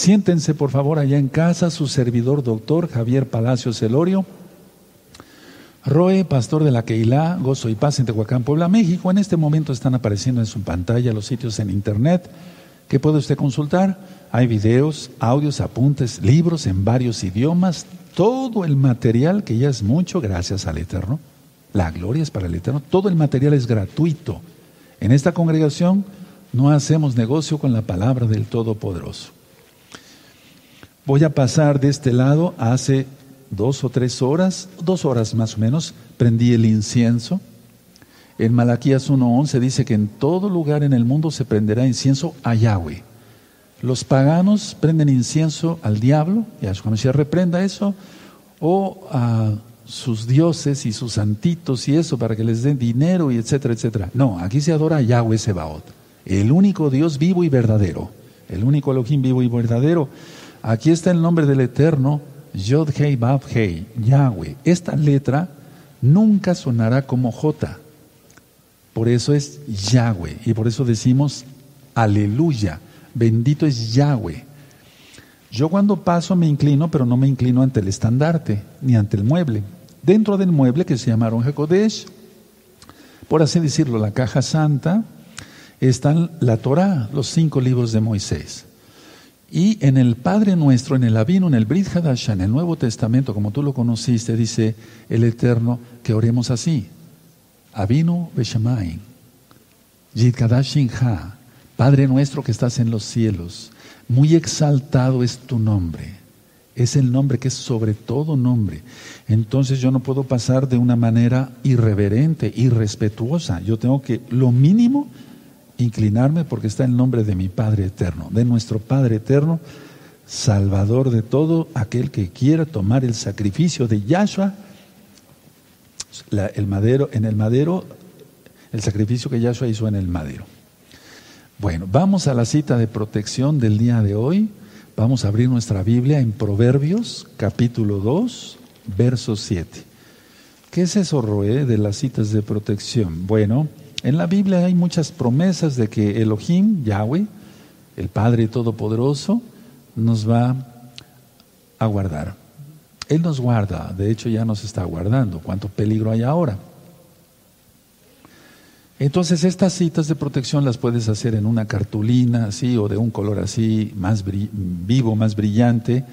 Siéntense por favor allá en casa, su servidor doctor Javier Palacio Celorio. Roe, pastor de la Keilah, Gozo y Paz en Tehuacán, Puebla, México. En este momento están apareciendo en su pantalla los sitios en internet que puede usted consultar. Hay videos, audios, apuntes, libros en varios idiomas, todo el material que ya es mucho gracias al Eterno. La gloria es para el Eterno. Todo el material es gratuito. En esta congregación no hacemos negocio con la palabra del Todopoderoso. Voy a pasar de este lado hace dos o tres horas, dos horas más o menos, prendí el incienso. En Malaquías 1.11 dice que en todo lugar en el mundo se prenderá incienso a Yahweh. Los paganos prenden incienso al diablo, y a su reprenda eso, o a sus dioses y sus santitos y eso para que les den dinero y etcétera, etcétera. No, aquí se adora a Yahweh Sebaot, el único Dios vivo y verdadero, el único Elohim vivo y verdadero. Aquí está el nombre del Eterno, Yod Hei Bab Hei, Yahweh. Esta letra nunca sonará como J. Por eso es Yahweh. Y por eso decimos aleluya. Bendito es Yahweh. Yo cuando paso me inclino, pero no me inclino ante el estandarte, ni ante el mueble. Dentro del mueble que se llamaron Hakodesh, por así decirlo, la caja santa, están la Torah, los cinco libros de Moisés. Y en el Padre Nuestro, en el Avino, en el Brit Hadasha, en el Nuevo Testamento, como tú lo conociste, dice el Eterno que oremos así. Avino Beshamayim, Yid Ha, Padre Nuestro que estás en los cielos, muy exaltado es tu nombre. Es el nombre que es sobre todo nombre. Entonces yo no puedo pasar de una manera irreverente, irrespetuosa. Yo tengo que, lo mínimo, inclinarme porque está el nombre de mi Padre eterno, de nuestro Padre eterno, Salvador de todo aquel que quiera tomar el sacrificio de Yahshua, el madero, en el madero, el sacrificio que Yahshua hizo en el madero. Bueno, vamos a la cita de protección del día de hoy. Vamos a abrir nuestra Biblia en Proverbios, capítulo 2, verso 7. ¿Qué es eso, Roé, de las citas de protección? Bueno, en la Biblia hay muchas promesas de que Elohim, Yahweh, el Padre Todopoderoso, nos va a guardar. Él nos guarda, de hecho ya nos está guardando. ¿Cuánto peligro hay ahora? Entonces estas citas de protección las puedes hacer en una cartulina así o de un color así más vivo, más brillante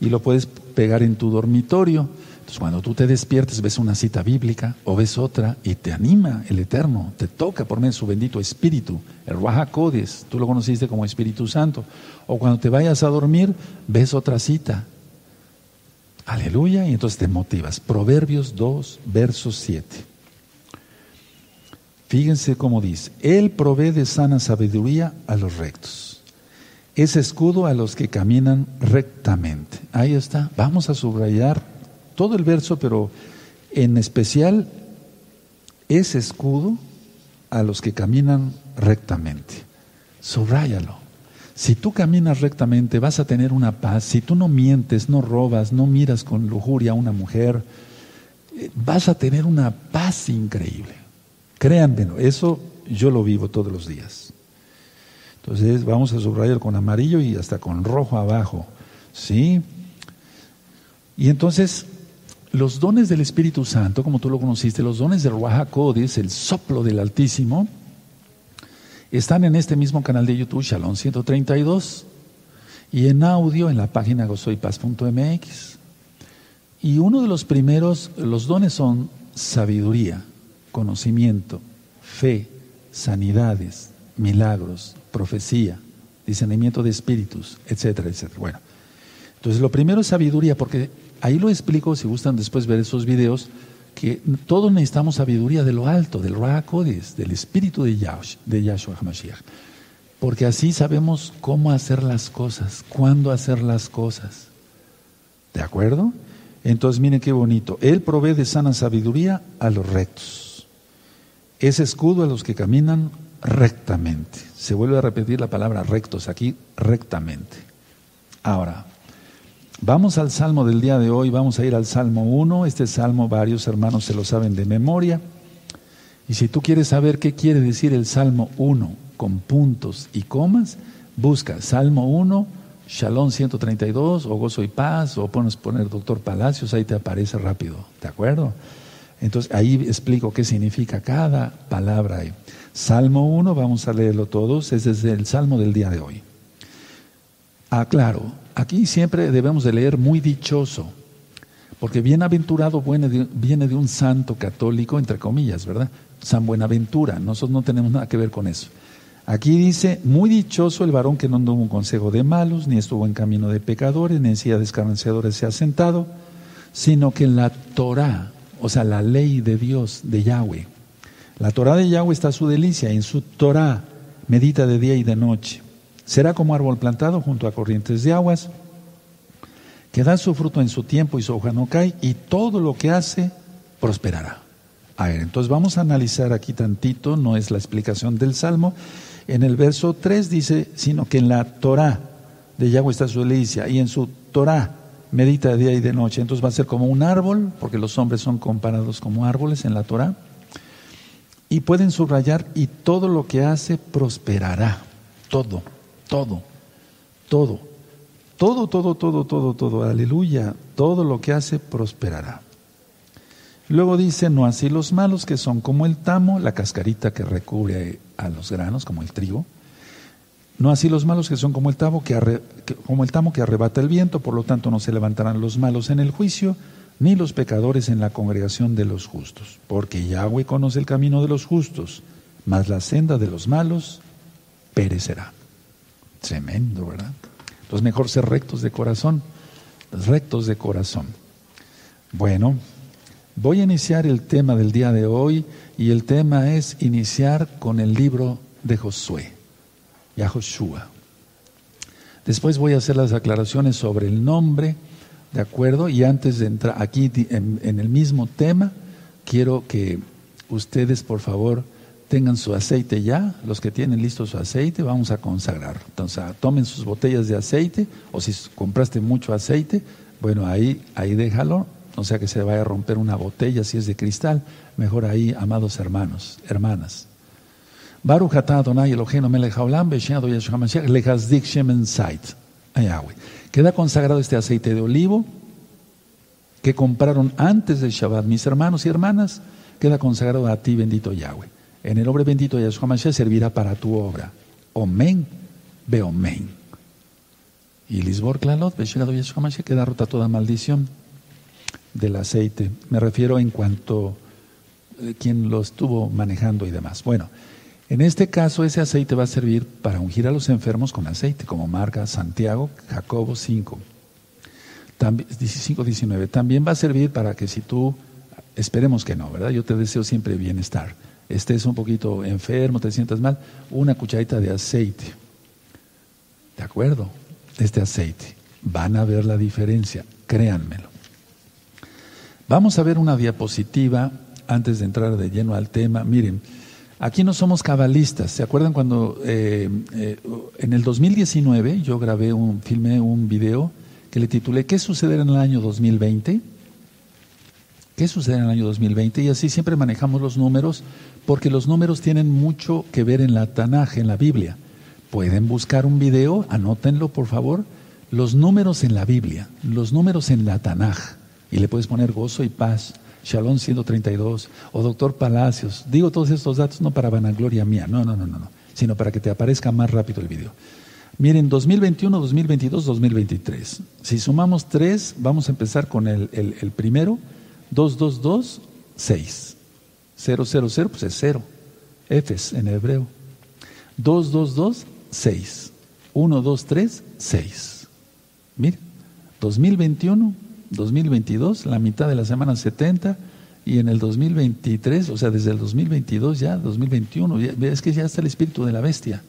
y lo puedes pegar en tu dormitorio. Entonces, cuando tú te despiertes, ves una cita bíblica o ves otra y te anima el Eterno, te toca por medio de su bendito Espíritu, el Ruajacodes, tú lo conociste como Espíritu Santo. O cuando te vayas a dormir, ves otra cita. Aleluya, y entonces te motivas. Proverbios 2, verso 7. Fíjense cómo dice, Él provee de sana sabiduría a los rectos. Es escudo a los que caminan rectamente. Ahí está. Vamos a subrayar todo el verso, pero en especial es escudo a los que caminan rectamente. Subráyalo. Si tú caminas rectamente, vas a tener una paz. Si tú no mientes, no robas, no miras con lujuria a una mujer, eh, vas a tener una paz increíble. Créanme, eso yo lo vivo todos los días. Entonces vamos a subrayar con amarillo y hasta con rojo abajo. ¿Sí? Y entonces los dones del Espíritu Santo, como tú lo conociste, los dones del Ruajacodes, el soplo del Altísimo, están en este mismo canal de YouTube, Shalom 132, y en audio en la página gozoypaz.mx. Y uno de los primeros, los dones son sabiduría, conocimiento, fe, sanidades, milagros, profecía, discernimiento de espíritus, etcétera, etcétera. Bueno, entonces lo primero es sabiduría, porque Ahí lo explico, si gustan después ver esos videos, que todos necesitamos sabiduría de lo alto, del Rahakodis, del espíritu de Yahshua, de Yahshua HaMashiach. Porque así sabemos cómo hacer las cosas, cuándo hacer las cosas. ¿De acuerdo? Entonces miren qué bonito. Él provee de sana sabiduría a los rectos. Es escudo a los que caminan rectamente. Se vuelve a repetir la palabra rectos aquí, rectamente. Ahora, Vamos al salmo del día de hoy, vamos a ir al salmo 1. Este salmo varios hermanos se lo saben de memoria. Y si tú quieres saber qué quiere decir el salmo 1 con puntos y comas, busca salmo 1, Shalom 132 o Gozo y Paz o pones poner Doctor Palacios, ahí te aparece rápido, ¿de acuerdo? Entonces ahí explico qué significa cada palabra. Salmo 1, vamos a leerlo todos, es desde el Salmo del día de hoy. Aclaro, aquí siempre debemos de leer muy dichoso, porque bienaventurado viene de un santo católico, entre comillas, ¿verdad? San Buenaventura, nosotros no tenemos nada que ver con eso. Aquí dice, muy dichoso el varón que no anduvo un consejo de malos, ni estuvo en camino de pecadores, ni en silla de escarnecedores se ha sentado, sino que en la Torah, o sea, la ley de Dios, de Yahweh, la Torah de Yahweh está su delicia, en su Torah medita de día y de noche. Será como árbol plantado junto a corrientes de aguas, que da su fruto en su tiempo y su hoja no cae, y todo lo que hace prosperará. A ver, entonces vamos a analizar aquí tantito, no es la explicación del Salmo, en el verso 3 dice, sino que en la Torah de Yahweh está su delicia y en su Torah medita de día y de noche. Entonces va a ser como un árbol, porque los hombres son comparados como árboles en la Torah. Y pueden subrayar, y todo lo que hace prosperará. Todo, todo, todo. Todo, todo, todo, todo, todo. Aleluya. Todo lo que hace prosperará. Luego dice, no así los malos que son como el tamo, la cascarita que recubre a los granos, como el trigo. No así los malos que son como el, tamo que, como el tamo que arrebata el viento, por lo tanto no se levantarán los malos en el juicio, ni los pecadores en la congregación de los justos, porque Yahweh conoce el camino de los justos, mas la senda de los malos perecerá. Tremendo, ¿verdad? Entonces mejor ser rectos de corazón, rectos de corazón. Bueno, Voy a iniciar el tema del día de hoy y el tema es iniciar con el libro de Josué, Yahoshua. Después voy a hacer las aclaraciones sobre el nombre, ¿de acuerdo? Y antes de entrar aquí en, el mismo tema, quiero que ustedes, por favor, tengan su aceite ya, los que tienen listo su aceite, vamos a consagrar. Entonces, tomen sus botellas de aceite, o si compraste mucho aceite, bueno, ahí, ahí déjalo, no sea que se vaya a romper una botella si es de cristal. Mejor ahí, amados hermanos, hermanas. Baruch. Queda consagrado este aceite de olivo que compraron antes del Shabbat mis hermanos y hermanas. Queda consagrado a ti, bendito Yahweh. En el nombre bendito de Yeshua Mashiach servirá para tu obra. Omen, ve omen. Y Lisbor Klalot, Yeshua Mashiach, queda rota toda maldición del aceite. Me refiero en cuanto eh, quien lo estuvo manejando y demás. Bueno, en este caso ese aceite va a servir para ungir a los enfermos con aceite, como marca Santiago, Jacobo 5, 5, 19. También va a servir para que si tú, esperemos que no, ¿verdad? Yo te deseo siempre bienestar. Estés un poquito enfermo, te sientas mal, una cucharita de aceite. ¿De acuerdo? Este aceite. Van a ver la diferencia, créanmelo. Vamos a ver una diapositiva antes de entrar de lleno al tema. Miren, aquí no somos cabalistas. ¿Se acuerdan cuando eh, eh, en el 2019 yo grabé un, filmé un video que le titulé ¿Qué sucederá en el año 2020? ¿Qué sucederá en el año 2020? Y así siempre manejamos los números porque los números tienen mucho que ver en la Tanaj, en la Biblia. Pueden buscar un video, anótenlo por favor, los números en la Biblia, los números en la Tanaj y le puedes poner gozo y paz. Shalom 132 o Doctor Palacios. Digo todos estos datos no para vanagloria mía, no, no, no, no, no, sino para que te aparezca más rápido el video. Miren, 2021, 2022, 2023. Si sumamos tres, vamos a empezar con el, el, primero, 222, 6. 000, pues es cero. Efes en hebreo. 222, 6. 1, 2, 3, 6. Miren, 2021, 2022, la mitad de la semana 70, y en el 2023, o sea, desde el 2022 ya, 2021, es que ya está el espíritu de la bestia.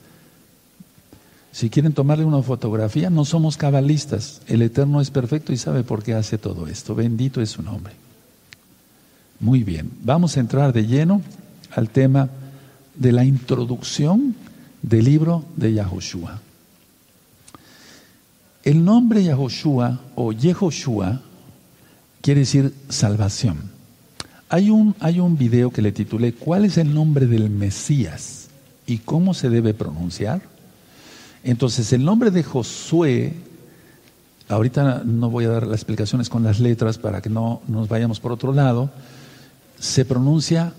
Si quieren tomarle una fotografía, no somos cabalistas. El Eterno es perfecto y sabe por qué hace todo esto. Bendito es su nombre. Muy bien, vamos a entrar de lleno al tema de la introducción del libro de Yahoshua. El nombre Yahoshua o Yehoshua quiere decir salvación. Hay un, hay un video que le titulé ¿Cuál es el nombre del Mesías y cómo se debe pronunciar? Entonces el nombre de Josué ahorita no voy a dar las explicaciones con las letras para que no nos vayamos por otro lado, se pronuncia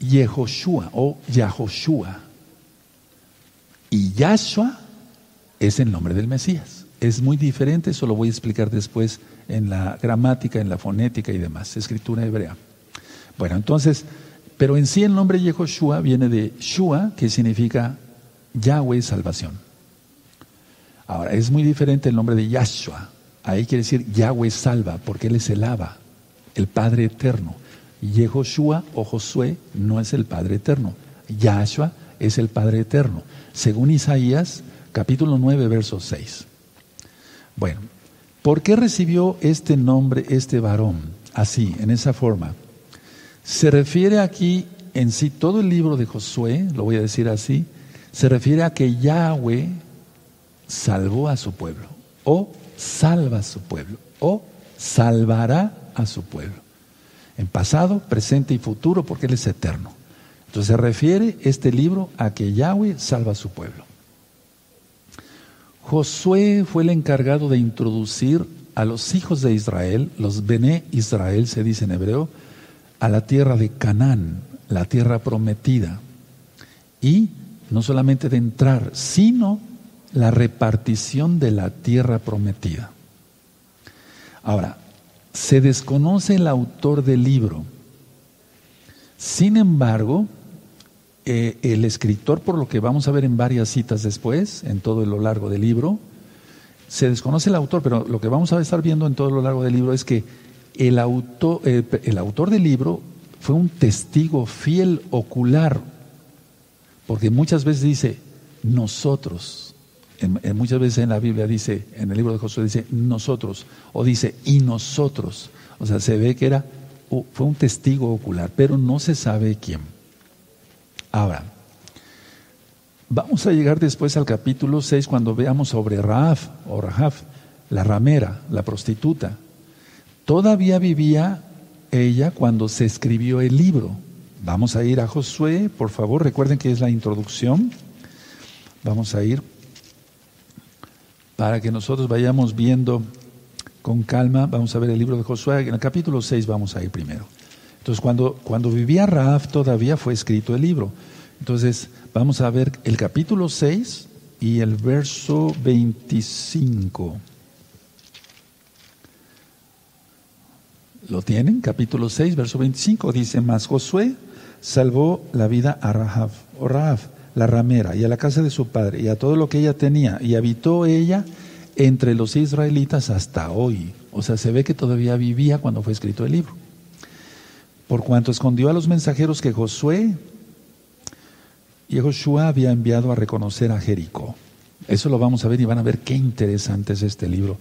Yehoshua o Yahoshua. Y Yahshua es el nombre del Mesías. Es muy diferente, eso lo voy a explicar después en la gramática, en la fonética y demás, escritura hebrea. Bueno, entonces, pero en sí el nombre Yehoshua viene de Shua, que significa Yahweh salvación. Ahora, es muy diferente el nombre de Yahshua. Ahí quiere decir Yahweh salva, porque Él es el Abba, el Padre eterno. Yehoshua o Josué no es el Padre eterno. Yahshua es el Padre eterno. Según Isaías, capítulo 9, verso 6. Bueno, ¿por qué recibió este nombre este varón así, en esa forma? Se refiere aquí en sí, todo el libro de Josué, lo voy a decir así, se refiere a que Yahweh salvó a su pueblo, o salva a su pueblo, o salvará a su pueblo. En pasado, presente y futuro, porque Él es eterno. Entonces se refiere este libro a que Yahweh salva a su pueblo. Josué fue el encargado de introducir a los hijos de Israel, los Bené Israel se dice en hebreo, a la tierra de Canaán, la tierra prometida. Y no solamente de entrar, sino la repartición de la tierra prometida. Ahora, se desconoce el autor del libro. Sin embargo, eh, el escritor, por lo que vamos a ver en varias citas después, en todo lo largo del libro, se desconoce el autor, pero lo que vamos a estar viendo en todo lo largo del libro es que el autor, eh, el autor del libro fue un testigo fiel ocular, porque muchas veces dice nosotros, muchas veces en la Biblia dice, en el libro de Josué dice nosotros, o dice y nosotros, o sea, se ve que era, fue un testigo ocular, pero no se sabe quién. Ahora, vamos a llegar después al capítulo 6 cuando veamos sobre Raaf o Rahaf, la ramera, la prostituta. Todavía vivía ella cuando se escribió el libro. Vamos a ir a Josué, por favor, recuerden que es la introducción. Vamos a ir para que nosotros vayamos viendo con calma. Vamos a ver el libro de Josué. En el capítulo 6 vamos a ir primero. Entonces, cuando, cuando vivía Raaf todavía fue escrito el libro. Entonces, vamos a ver el capítulo 6 y el verso 25. ¿Lo tienen? Capítulo 6, verso 25. Dice, más Josué salvó la vida a Rahab, o Rahab, la ramera, y a la casa de su padre, y a todo lo que ella tenía, y habitó ella entre los israelitas hasta hoy. O sea, se ve que todavía vivía cuando fue escrito el libro. Por cuanto escondió a los mensajeros que Josué y Joshua había enviado a reconocer a Jericó. Eso lo vamos a ver y van a ver qué interesante es este libro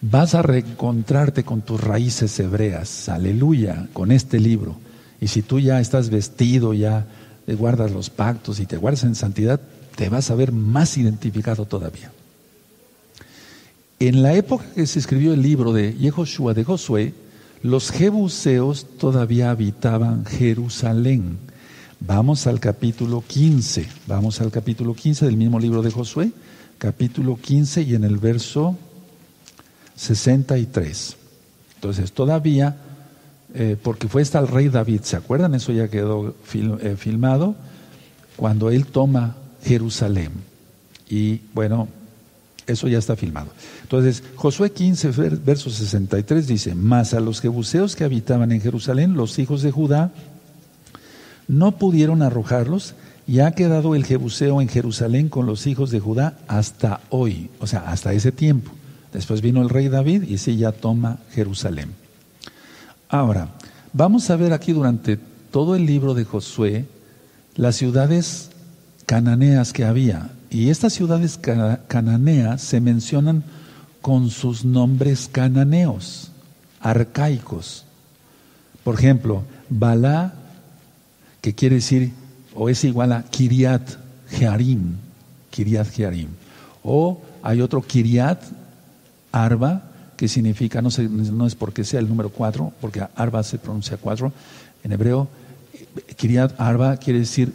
vas a reencontrarte con tus raíces hebreas, aleluya, con este libro. Y si tú ya estás vestido, ya te guardas los pactos y te guardas en santidad, te vas a ver más identificado todavía. En la época que se escribió el libro de Yehoshua de Josué, los jebuseos todavía habitaban Jerusalén. Vamos al capítulo 15, vamos al capítulo 15 del mismo libro de Josué, capítulo 15 y en el verso 63. Entonces, todavía, eh, porque fue hasta el rey David, ¿se acuerdan? Eso ya quedó eh, filmado, cuando él toma Jerusalén. Y bueno, eso ya está filmado. Entonces, Josué 15, verso 63 dice, mas a los jebuseos que habitaban en Jerusalén, los hijos de Judá, no pudieron arrojarlos, y ha quedado el jebuseo en Jerusalén con los hijos de Judá hasta hoy, o sea, hasta ese tiempo. Después vino el rey David y sí ya toma Jerusalén. Ahora, vamos a ver aquí durante todo el libro de Josué las ciudades cananeas que había. Y estas ciudades cananeas se mencionan con sus nombres cananeos, arcaicos. Por ejemplo, Balá, que quiere decir, o es igual a Kiriat Jearim, Kiriat Jearim. O hay otro Kiriat Arba, que significa, no, es porque sea el número cuatro, porque Arba se pronuncia cuatro, en hebreo, Kiriat Arba quiere decir,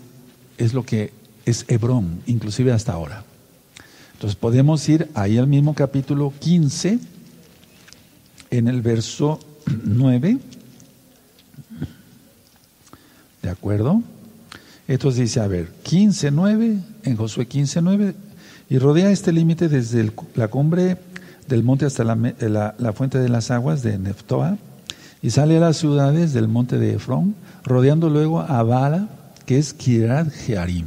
es lo que es Hebrón, inclusive hasta ahora. Entonces podemos ir ahí al mismo capítulo 15 en el verso 9. ¿De acuerdo? Entonces dice, a ver, 15.9, en Josué 15.9, y rodea este límite desde la cumbre del monte hasta la, la, fuente de las aguas de Neftoa, y sale a las ciudades del monte de Efrón, rodeando luego a Bala, que es Kirat Jearim.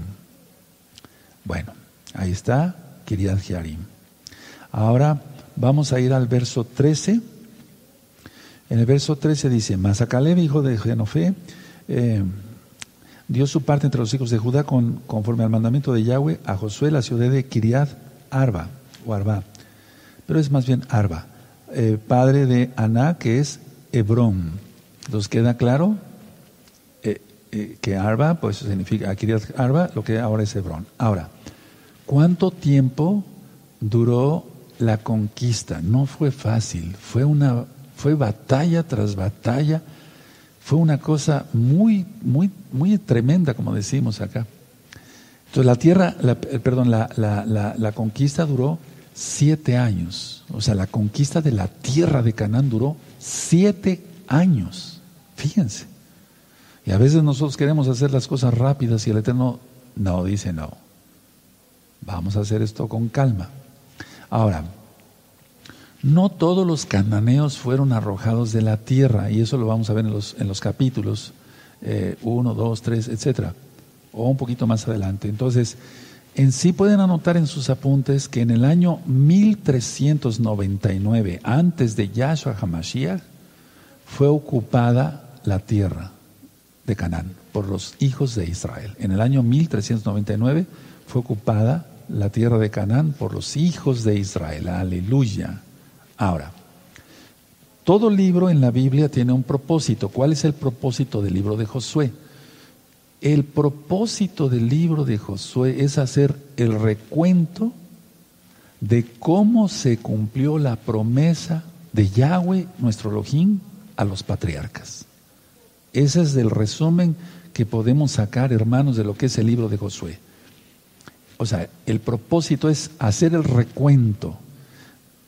Bueno, ahí está Kirat Jearim. Ahora vamos a ir al verso 13. En el verso 13 dice, Mas hijo de Genofe, eh, dio su parte entre los hijos de Judá con, conforme al mandamiento de Yahweh a Josué, la ciudad de Kiriat Arba, o Arba, pero es más bien Arba, eh, padre de Aná, que es Hebrón. ¿Nos queda claro? Eh, eh, que Arba, pues significa Kiriat Arba, lo que ahora es Hebrón. Ahora, ¿cuánto tiempo duró la conquista? No fue fácil, fue una fue batalla tras batalla fue una cosa muy, muy, muy tremenda, como decimos acá. Entonces la tierra, eh, perdón, la, la, la, conquista duró siete años. O sea, la conquista de la tierra de Canaán duró siete años. Fíjense. Y a veces nosotros queremos hacer las cosas rápidas y el Eterno no dice no. Vamos a hacer esto con calma. Ahora, no todos los cananeos fueron arrojados de la tierra, y eso lo vamos a ver en los, en los capítulos 1, 2, 3, etcétera, o un poquito más adelante. Entonces, en sí pueden anotar en sus apuntes que en el año 1399, antes de Yahshua HaMashiach, fue ocupada la tierra de Canaán por los hijos de Israel. En el año 1399 fue ocupada la tierra de Canaán por los hijos de Israel. Aleluya. Ahora, todo libro en la Biblia tiene un propósito. ¿Cuál es el propósito del libro de Josué? El propósito del libro de Josué es hacer el recuento de cómo se cumplió la promesa de Yahweh, nuestro Elohim, a los patriarcas. Ese es el resumen que podemos sacar, hermanos, de lo que es el libro de Josué. O sea, el propósito es hacer el recuento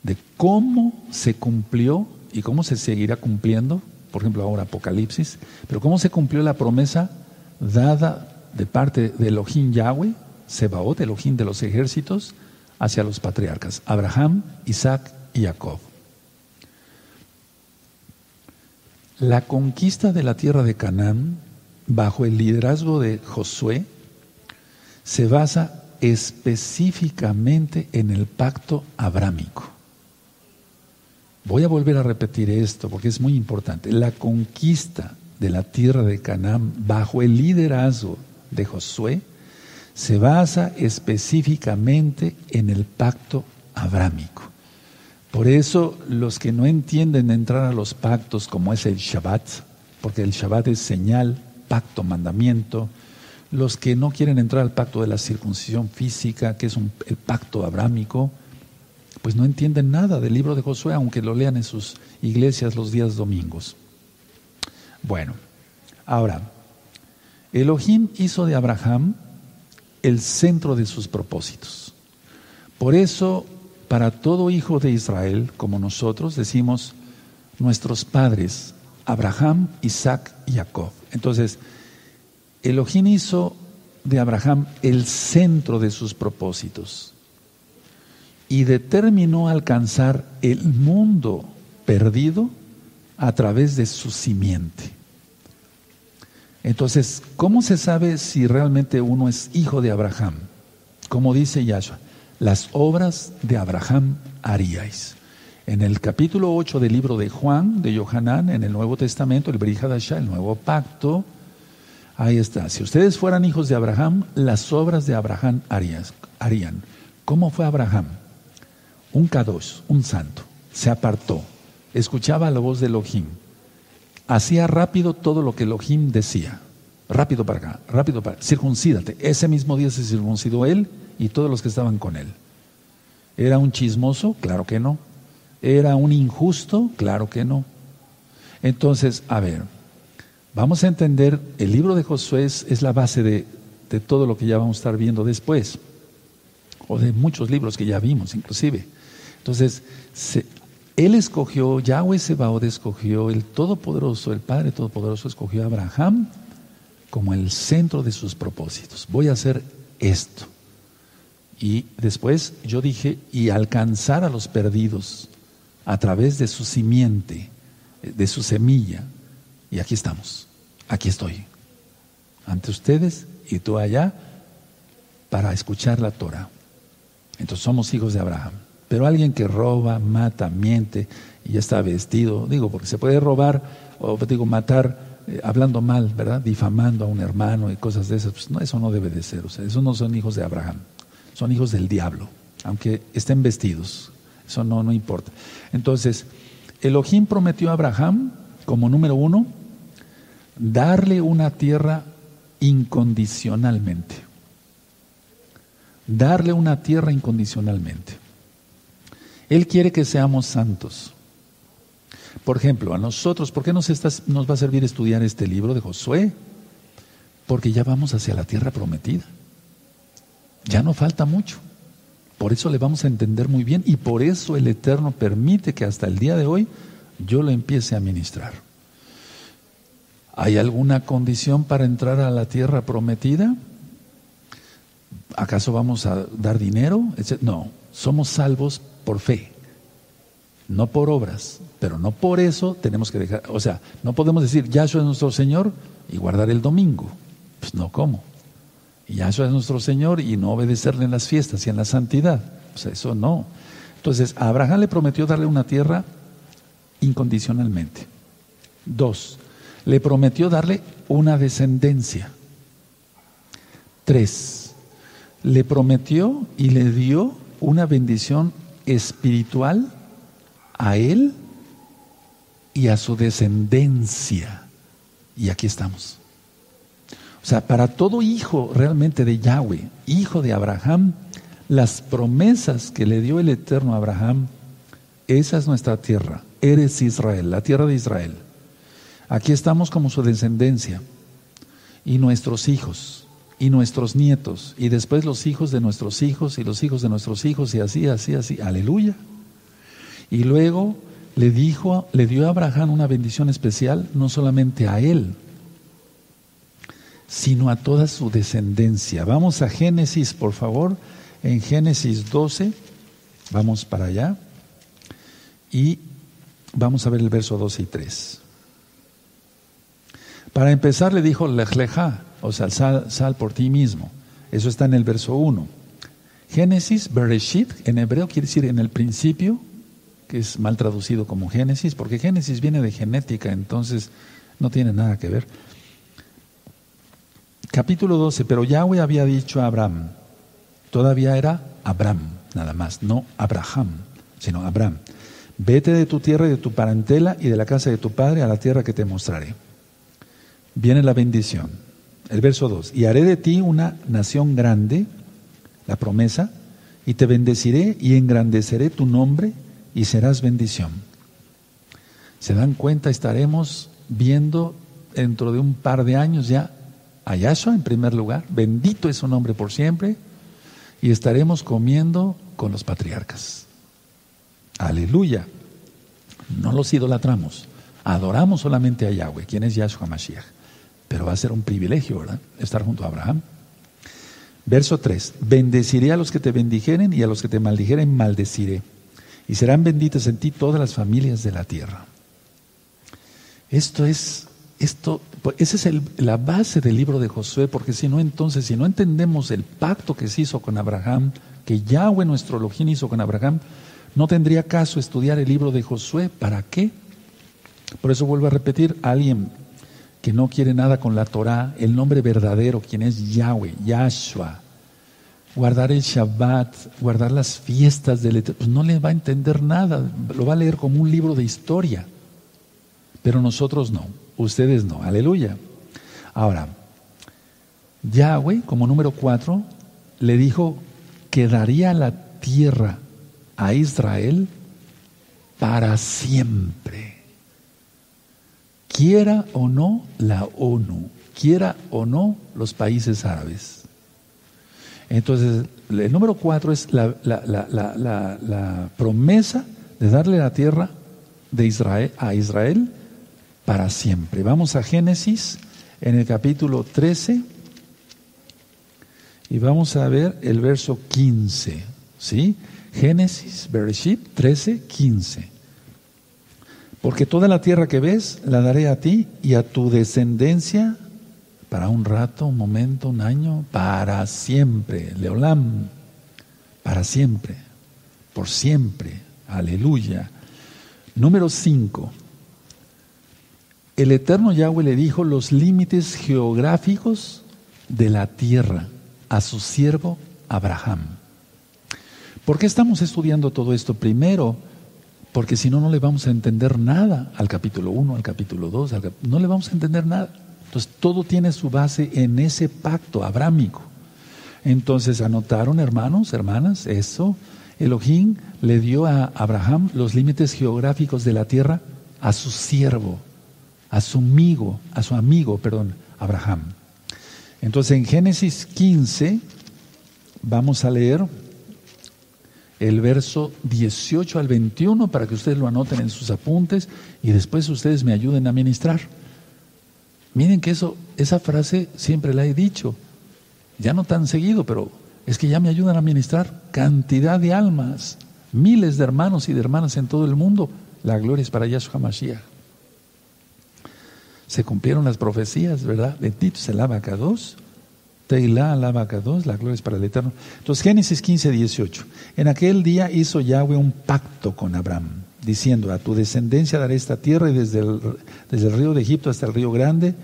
de cómo se cumplió y cómo se seguirá cumpliendo, por ejemplo ahora Apocalipsis, pero cómo se cumplió la promesa dada de parte de Elohim Yahweh, Sebaot, Elohim de los ejércitos, hacia los patriarcas, Abraham, Isaac y Jacob. La conquista de la tierra de Canaán, bajo el liderazgo de Josué, se basa específicamente en el pacto abrámico. Voy a volver a repetir esto porque es muy importante. La conquista de la tierra de Canaán bajo el liderazgo de Josué se basa específicamente en el pacto abrámico. Por eso los que no entienden entrar a los pactos como es el Shabbat, porque el Shabbat es señal, pacto, mandamiento, los que no quieren entrar al pacto de la circuncisión física, que es el pacto abrámico, pues no entienden nada del libro de Josué, aunque lo lean en sus iglesias los días domingos. Bueno, ahora, Elohim hizo de Abraham el centro de sus propósitos. Por eso, para todo hijo de Israel, como nosotros, decimos nuestros padres, Abraham, Isaac y Jacob. Entonces, Elohim hizo de Abraham el centro de sus propósitos y determinó alcanzar el mundo perdido a través de su simiente. Entonces, ¿cómo se sabe si realmente uno es hijo de Abraham? Como dice Yahshua, las obras de Abraham haríais. En el capítulo 8 del libro de Juan, de Yohanan, en el Nuevo Testamento, el Brihadashah, el Nuevo Pacto, ahí está. Si ustedes fueran hijos de Abraham, las obras de Abraham harían. ¿Cómo fue Abraham? un Kadosh, un santo, se apartó, escuchaba la voz de Elohim, hacía rápido todo lo que Elohim decía, rápido para acá, rápido para circuncídate. Ese mismo día se circuncidó él y todos los que estaban con él. ¿Era un chismoso? Claro que no. ¿Era un injusto? Claro que no. Entonces, a ver, vamos a entender, el libro de Josué es, la base de, de todo lo que ya vamos a estar viendo después, o de muchos libros que ya vimos inclusive. Entonces, Él escogió, Yahweh Sebaod escogió, el Todopoderoso, el Padre Todopoderoso escogió a Abraham como el centro de sus propósitos. Voy a hacer esto. Y después yo dije, y alcanzar a los perdidos a través de su simiente, de su semilla. Y aquí estamos, aquí estoy, ante ustedes y tú allá, para escuchar la Torah. Entonces somos hijos de Abraham. Pero alguien que roba, mata, miente y ya está vestido, digo, porque se puede robar o digo matar eh, hablando mal, ¿verdad? Difamando a un hermano y cosas de esas, pues no, eso no debe de ser, o sea, esos no son hijos de Abraham, son hijos del diablo, aunque estén vestidos, eso no, no importa. Entonces, Elohim prometió a Abraham, como número uno, darle una tierra incondicionalmente. Darle una tierra incondicionalmente. Él quiere que seamos santos. Por ejemplo, a nosotros, ¿por qué nos, va a servir estudiar este libro de Josué? Porque ya vamos hacia la tierra prometida. Ya no falta mucho. Por eso le vamos a entender muy bien y por eso el Eterno permite que hasta el día de hoy yo lo empiece a ministrar. ¿Hay alguna condición para entrar a la tierra prometida? ¿Acaso vamos a dar dinero? No, somos salvos por fe, no por obras, pero no por eso tenemos que dejar, o sea, no podemos decir, Yahshua es nuestro Señor y guardar el domingo. Pues no, ¿cómo? Yahshua es nuestro Señor y no obedecerle en las fiestas y en la santidad. O sea, eso no. Entonces, a Abraham le prometió darle una tierra incondicionalmente. Dos, le prometió darle una descendencia. Tres, le prometió y le dio una bendición espiritual a él y a su descendencia. Y aquí estamos. O sea, para todo hijo realmente de Yahweh, hijo de Abraham, las promesas que le dio el Eterno a Abraham, esa es nuestra tierra. Eres Israel, la tierra de Israel. Aquí estamos como su descendencia y nuestros hijos y nuestros nietos y después los hijos de nuestros hijos y los hijos de nuestros hijos y así, así, así. Aleluya. Y luego le dijo, le dio a Abraham una bendición especial, no solamente a él, sino a toda su descendencia. Vamos a Génesis, por favor, en Génesis 12, vamos para allá, y vamos a ver el verso 2 y 3. Para empezar le dijo lejleja, o sea, sal, por ti mismo. Eso está en el verso 1. Génesis, Bereshit, en hebreo quiere decir en el principio, que es mal traducido como Génesis, porque Génesis viene de genética, entonces no tiene nada que ver. Capítulo 12, pero Yahweh había dicho a Abraham, todavía era Abraham, nada más, no Abraham, sino Abraham. Vete de tu tierra y de tu parentela y de la casa de tu padre a la tierra que te mostraré. Viene la bendición. El verso 2, y haré de ti una nación grande, la promesa, y te bendeciré y engrandeceré tu nombre y serás bendición. ¿Se dan cuenta? Estaremos viendo dentro de un par de años ya a Yahshua en primer lugar, bendito es su nombre por siempre, y estaremos comiendo con los patriarcas. Aleluya. No los idolatramos, adoramos solamente a Yahweh, quien es Yahshua Mashiach. Pero va a ser un privilegio, ¿verdad? Estar junto a Abraham. Verso 3. Bendeciré a los que te bendijeren y a los que te maldijeren maldeciré y serán benditas en ti todas las familias de la tierra. Esto es, esto, esa es la base del libro de Josué, porque si no, entonces, si no entendemos el pacto que se hizo con Abraham, que Yahweh nuestro Elohim hizo con Abraham, no tendría caso estudiar el libro de Josué. ¿Para qué? Por eso vuelvo a repetir, alguien que no quiere nada con la Torah, el nombre verdadero, quien es Yahweh, Yahshua, guardar el Shabbat, guardar las fiestas del Eterno, pues no le va a entender nada, lo va a leer como un libro de historia. Pero nosotros no, ustedes no, aleluya. Ahora, Yahweh, como número cuatro, le dijo que daría la tierra a Israel para siempre. Quiera o no la ONU, quiera o no los países árabes. Entonces, el número cuatro es la, promesa de darle la tierra de Israel a Israel para siempre. Vamos a Génesis en el capítulo 13 y vamos a ver el verso 15, ¿sí? Génesis, Bereshit 13, 15. Porque toda la tierra que ves la daré a ti y a tu descendencia para un rato, un momento, un año, para siempre. Leolam, para siempre, por siempre. Aleluya. Número 5. El eterno Yahweh le dijo los límites geográficos de la tierra a su siervo Abraham. ¿Por qué estamos estudiando todo esto? Primero, porque si no, no le vamos a entender nada al capítulo 1, al capítulo 2, no le vamos a entender nada. Entonces, todo tiene su base en ese pacto abrámico. Entonces, anotaron, hermanos, hermanas, eso. Elohim le dio a Abraham los límites geográficos de la tierra a su siervo, a su amigo, a su amigo, perdón, Abraham. Entonces, en Génesis 15 vamos a leer el verso 18 al 21 para que ustedes lo anoten en sus apuntes y después ustedes me ayuden a ministrar. Miren que eso, esa frase siempre la he dicho, ya no tan seguido, pero es que ya me ayudan a ministrar cantidad de almas, miles de hermanos y de hermanas en todo el mundo. La gloria es para Yahshua Mashiach. Se cumplieron las profecías, ¿verdad? Bendito es el. Teilá al abacados, la gloria es para el Eterno. Entonces, Génesis 15, 18. En aquel día hizo Yahweh un pacto con Abraham diciendo, a tu descendencia daré esta tierra y desde el, desde el río de Egipto hasta el río grande,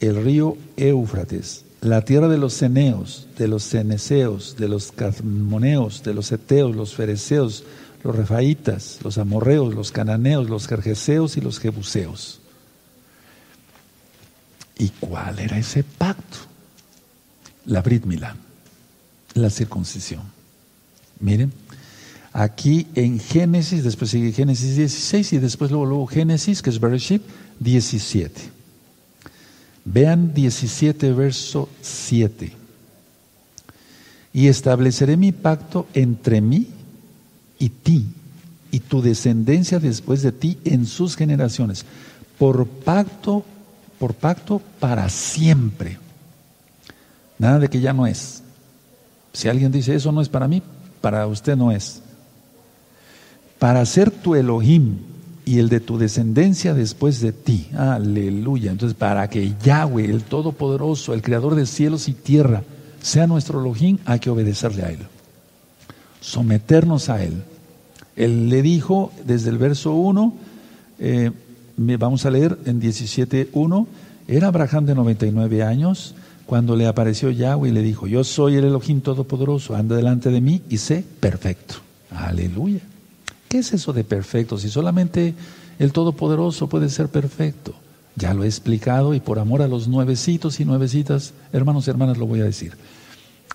el río Éufrates, la tierra de los ceneos, de los ceneseos, de los carmoneos, de los eteos, los fereceos, los refaitas, los amorreos, los cananeos, los jerjeseos y los jebuseos. ¿Y cuál era ese pacto? La Brit Milá, la circuncisión. Miren, Aquí en Génesis, después sigue Génesis 16 y después luego, luego Génesis, que es Bereshit, 17. Vean 17, verso 7. Y estableceré mi pacto entre mí y ti, y tu descendencia después de ti en sus generaciones, por pacto, por pacto para siempre. Nada de que ya no es. Si alguien dice eso no es para mí, para usted no es para ser tu Elohim y el de tu descendencia después de ti. Aleluya. Entonces, para que Yahweh, el Todopoderoso, el Creador de cielos y tierra, sea nuestro Elohim, hay que obedecerle a Él. Someternos a Él. Él le dijo desde el verso 1, eh, vamos a leer en 17.1, era Abraham de 99 años cuando le apareció Yahweh y le dijo, yo soy el Elohim Todopoderoso, anda delante de mí y sé perfecto. Aleluya. ¿Qué es eso de perfecto? Si solamente el Todopoderoso puede ser perfecto. Ya lo he explicado y por amor a los nuevecitos y nuevecitas, hermanos y hermanas, lo voy a decir.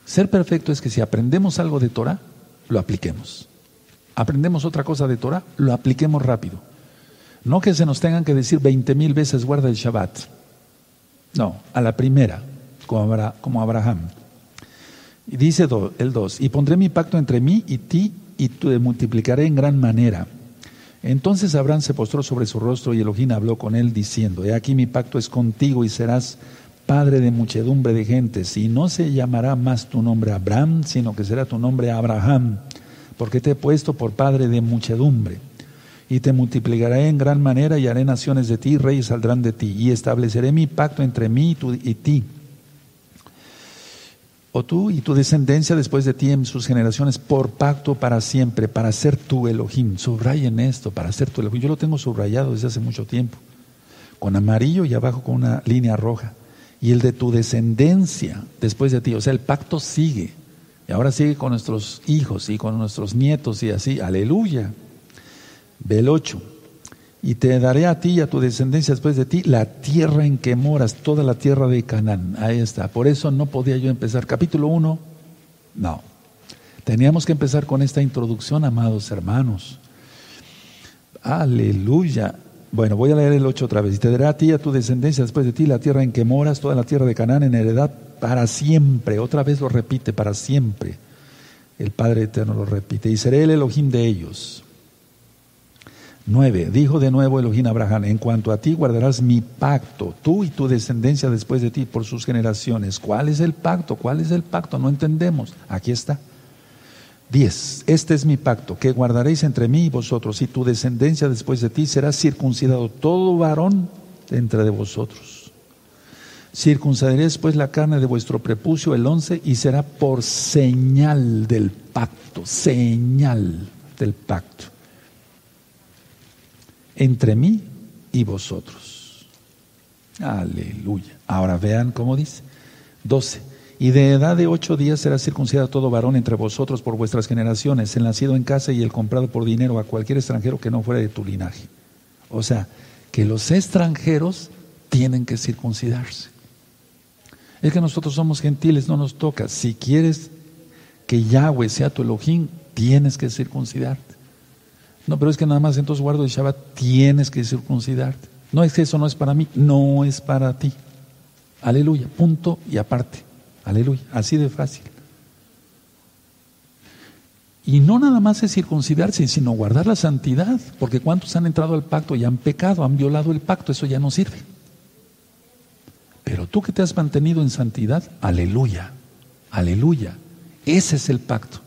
Ser perfecto es que si aprendemos algo de Torah, lo apliquemos. Aprendemos otra cosa de Torah, lo apliquemos rápido. No que se nos tengan que decir veinte mil veces guarda el Shabbat. No, a la primera, como Abraham. Y dice el 2, y pondré mi pacto entre mí y ti y te multiplicaré en gran manera. Entonces Abraham se postró sobre su rostro y Elohim habló con él diciendo, He aquí mi pacto es contigo y serás padre de muchedumbre de gentes, y no se llamará más tu nombre Abraham, sino que será tu nombre Abraham, porque te he puesto por padre de muchedumbre. Y te multiplicaré en gran manera y haré naciones de ti, reyes saldrán de ti, y estableceré mi pacto entre mí y, y ti o tú y tu descendencia después de ti en sus generaciones por pacto para siempre, para ser tu Elohim. Subrayen esto, para ser tu Elohim. Yo lo tengo subrayado desde hace mucho tiempo, con amarillo y abajo con una línea roja. Y el de tu descendencia después de ti, o sea, el pacto sigue. Y ahora sigue con nuestros hijos y con nuestros nietos y así. Aleluya. Del 8 y te daré a ti y a tu descendencia después de ti la tierra en que moras, toda la tierra de Canaán. Ahí está. Por eso no podía yo empezar. Capítulo 1, no. Teníamos que empezar con esta introducción, amados hermanos. Aleluya. Bueno, voy a leer el 8 otra vez. Y te daré a ti y a tu descendencia después de ti la tierra en que moras, toda la tierra de Canaán en heredad para siempre. Otra vez lo repite, para siempre. El Padre Eterno lo repite. Y seré el Elohim de ellos. 9. Dijo de nuevo Elohim Abraham, en cuanto a ti guardarás mi pacto, tú y tu descendencia después de ti por sus generaciones. ¿Cuál es el pacto? ¿Cuál es el pacto? No entendemos. Aquí está. 10. Este es mi pacto, que guardaréis entre mí y vosotros, y tu descendencia después de ti será circuncidado todo varón entre de vosotros. Circuncidaréis pues la carne de vuestro prepucio el 11 y será por señal del pacto, señal del pacto entre mí y vosotros. Aleluya. Ahora vean cómo dice. 12. Y de edad de ocho días será circuncidado todo varón entre vosotros por vuestras generaciones, el nacido en casa y el comprado por dinero a cualquier extranjero que no fuera de tu linaje. O sea, que los extranjeros tienen que circuncidarse. Es que nosotros somos gentiles, no nos toca. Si quieres que Yahweh sea tu Elohim, tienes que circuncidarte. No, pero es que nada más entonces guardo el Shabbat, tienes que circuncidarte. No es que eso no es para mí, no es para ti. Aleluya, punto y aparte. Aleluya, así de fácil. Y no nada más es circuncidarse, sino guardar la santidad, porque ¿cuántos han entrado al pacto y han pecado, han violado el pacto? Eso ya no sirve. Pero tú que te has mantenido en santidad, aleluya, aleluya. Ese es el pacto.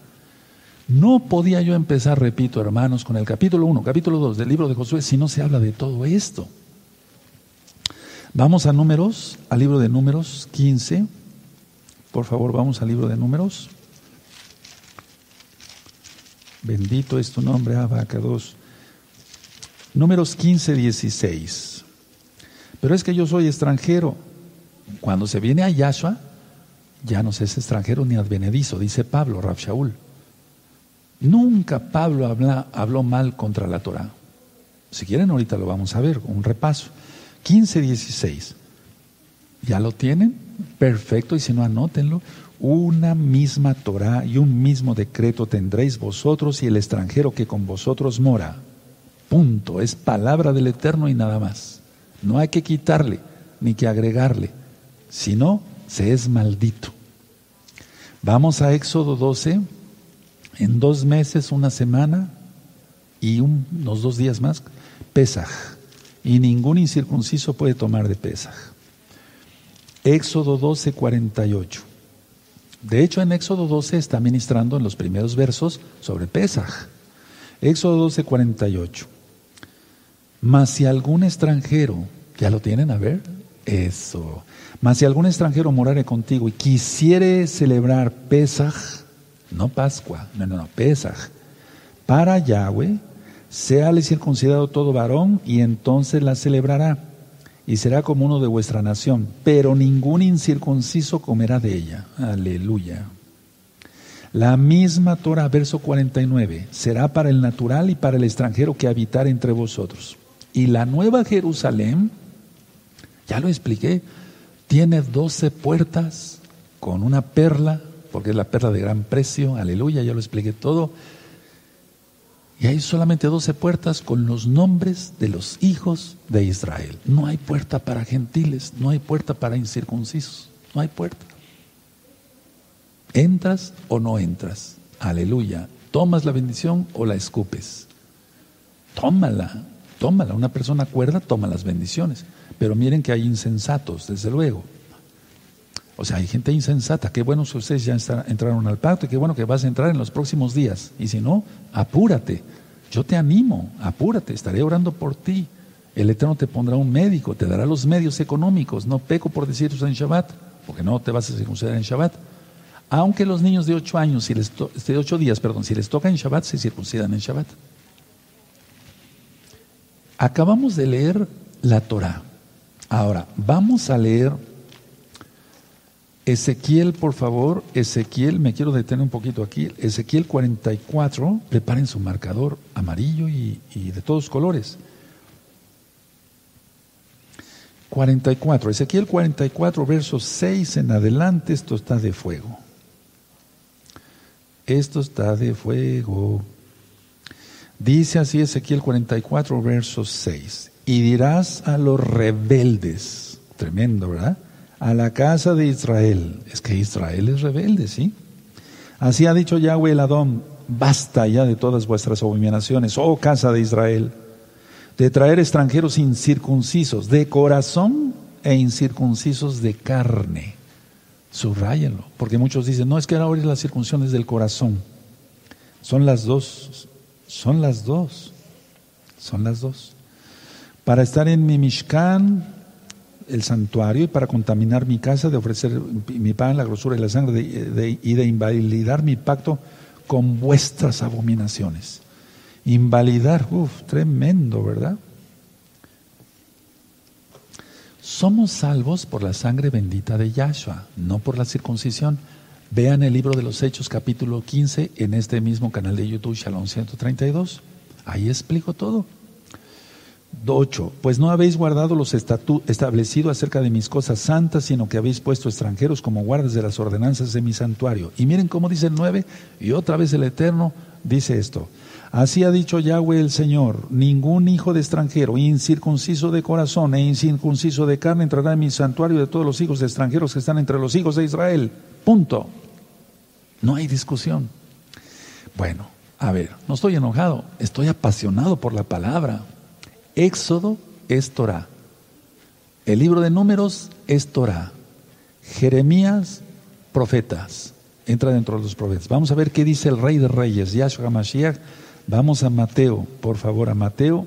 No podía yo empezar, repito, hermanos, con el capítulo 1, capítulo 2 del libro de Josué si no se habla de todo esto. Vamos a números, al libro de números 15. Por favor, vamos al libro de números. Bendito es tu nombre, Abacados. Números 15, 16. Pero es que yo soy extranjero. Cuando se viene a Yahshua, ya no se es extranjero ni advenedizo, dice Pablo, Rab Shaul. Nunca Pablo habló mal contra la Torah. Si quieren, ahorita lo vamos a ver, un repaso. 15, 16. ¿Ya lo tienen? Perfecto, y si no, anótenlo. Una misma Torah y un mismo decreto tendréis vosotros y el extranjero que con vosotros mora. Punto. Es palabra del Eterno y nada más. No hay que quitarle ni que agregarle. Si no, se es maldito. Vamos a Éxodo 12, en dos meses, una semana y unos dos días más, Pesaj. Y ningún incircunciso puede tomar de Pesaj. Éxodo 12, 48. De hecho, en Éxodo 12 está ministrando en los primeros versos sobre Pesaj. Éxodo 12, 48. Mas si algún extranjero, ya lo tienen, a ver, eso. Mas si algún extranjero morare contigo y quisiere celebrar Pesaj, no Pascua, no, no, no, Pesaj. Para Yahweh, séale circuncidado todo varón y entonces la celebrará y será como uno de vuestra nación, pero ningún incircunciso comerá de ella. Aleluya. La misma Torah, verso 49, será para el natural y para el extranjero que habitar entre vosotros. Y la nueva Jerusalén, ya lo expliqué, tiene doce puertas con una perla porque es la perla de gran precio, aleluya, ya lo expliqué todo. Y hay solamente doce puertas con los nombres de los hijos de Israel. No hay puerta para gentiles, no hay puerta para incircuncisos, no hay puerta. ¿Entras o no entras? Aleluya. ¿Tomas la bendición o la escupes? Tómala, tómala. Una persona cuerda toma las bendiciones. Pero miren que hay insensatos, desde luego. O sea, hay gente insensata. Qué bueno que ustedes ya entraron al pacto y qué bueno que vas a entrar en los próximos días. Y si no, apúrate. Yo te animo, apúrate, estaré orando por ti. El Eterno te pondrá un médico, te dará los medios económicos. No peco por decir en Shabbat, porque no te vas a circuncidar en Shabbat. Aunque los niños de ocho años, si les de ocho días, perdón, si les toca en Shabbat, se circuncidan en Shabbat. Acabamos de leer la Torah. Ahora, vamos a leer Ezequiel, por favor, Ezequiel, me quiero detener un poquito aquí, Ezequiel 44, preparen su marcador amarillo y, de todos colores. 44, Ezequiel 44, versos 6 en adelante, esto está de fuego. Esto está de fuego. Dice así Ezequiel 44, versos 6. Y dirás a los rebeldes, tremendo, ¿verdad? A la casa de Israel. Es que Israel es rebelde, ¿sí? Así ha dicho Yahweh el Adón, basta ya de todas vuestras abominaciones, oh casa de Israel. de traer extranjeros incircuncisos de corazón e incircuncisos de carne. Subrayenlo, porque muchos dicen, no, es que ahora es la circuncisión es del corazón. Son las dos, son las dos, son las dos. Para estar en mi Mishkan, el santuario, y para contaminar mi casa, de ofrecer mi pan, la grosura y la sangre, y de invalidar mi pacto con vuestras abominaciones. Invalidar, uff, tremendo, ¿verdad? Somos salvos por la sangre bendita de Yahshua, no por la circuncisión. Vean el libro de los Hechos capítulo 15 en este mismo canal de YouTube, Shalom 132. Ahí explico todo. 8. Pues no habéis guardado los estatutos establecidos acerca de mis cosas santas, sino que habéis puesto extranjeros como guardas de las ordenanzas de mi santuario. Y miren cómo dice el 9, y otra vez el Eterno dice esto. Así ha dicho Yahweh el Señor, ningún hijo de extranjero, incircunciso de corazón e incircunciso de carne entrará en mi santuario de todos los hijos de extranjeros que están entre los hijos de Israel. Punto. No hay discusión. Bueno, a ver, no estoy enojado, estoy apasionado por la palabra. Éxodo es Torah. El libro de números es Torah. Jeremías, profetas. Entra dentro de los profetas. Vamos a ver qué dice el rey de reyes, Yahshua Mashiach Vamos a Mateo, por favor, a Mateo.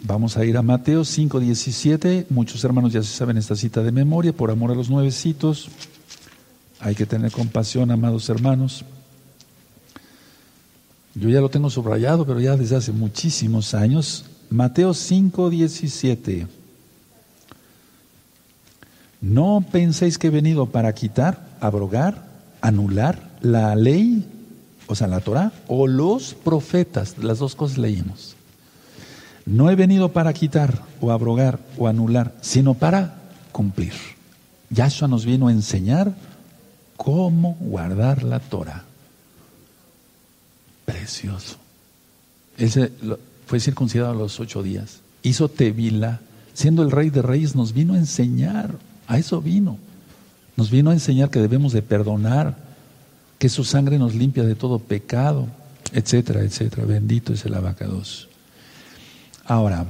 Vamos a ir a Mateo 5.17. Muchos hermanos ya se saben esta cita de memoria, por amor a los nuevecitos. Hay que tener compasión, amados hermanos. Yo ya lo tengo subrayado, pero ya desde hace muchísimos años. Mateo 5.17. No penséis que he venido para quitar, abrogar, anular la ley o sea, la Torah, o los profetas, las dos cosas leímos. No he venido para quitar o abrogar o anular, sino para cumplir. Yahshua nos vino a enseñar cómo guardar la Torah. Precioso. Él fue circuncidado a los ocho días. Hizo Tevila. Siendo el rey de reyes, nos vino a enseñar. A eso vino. Nos vino a enseñar que debemos de perdonar, que su sangre nos limpia de todo pecado, etcétera, etcétera. Bendito es el abacados. Ahora,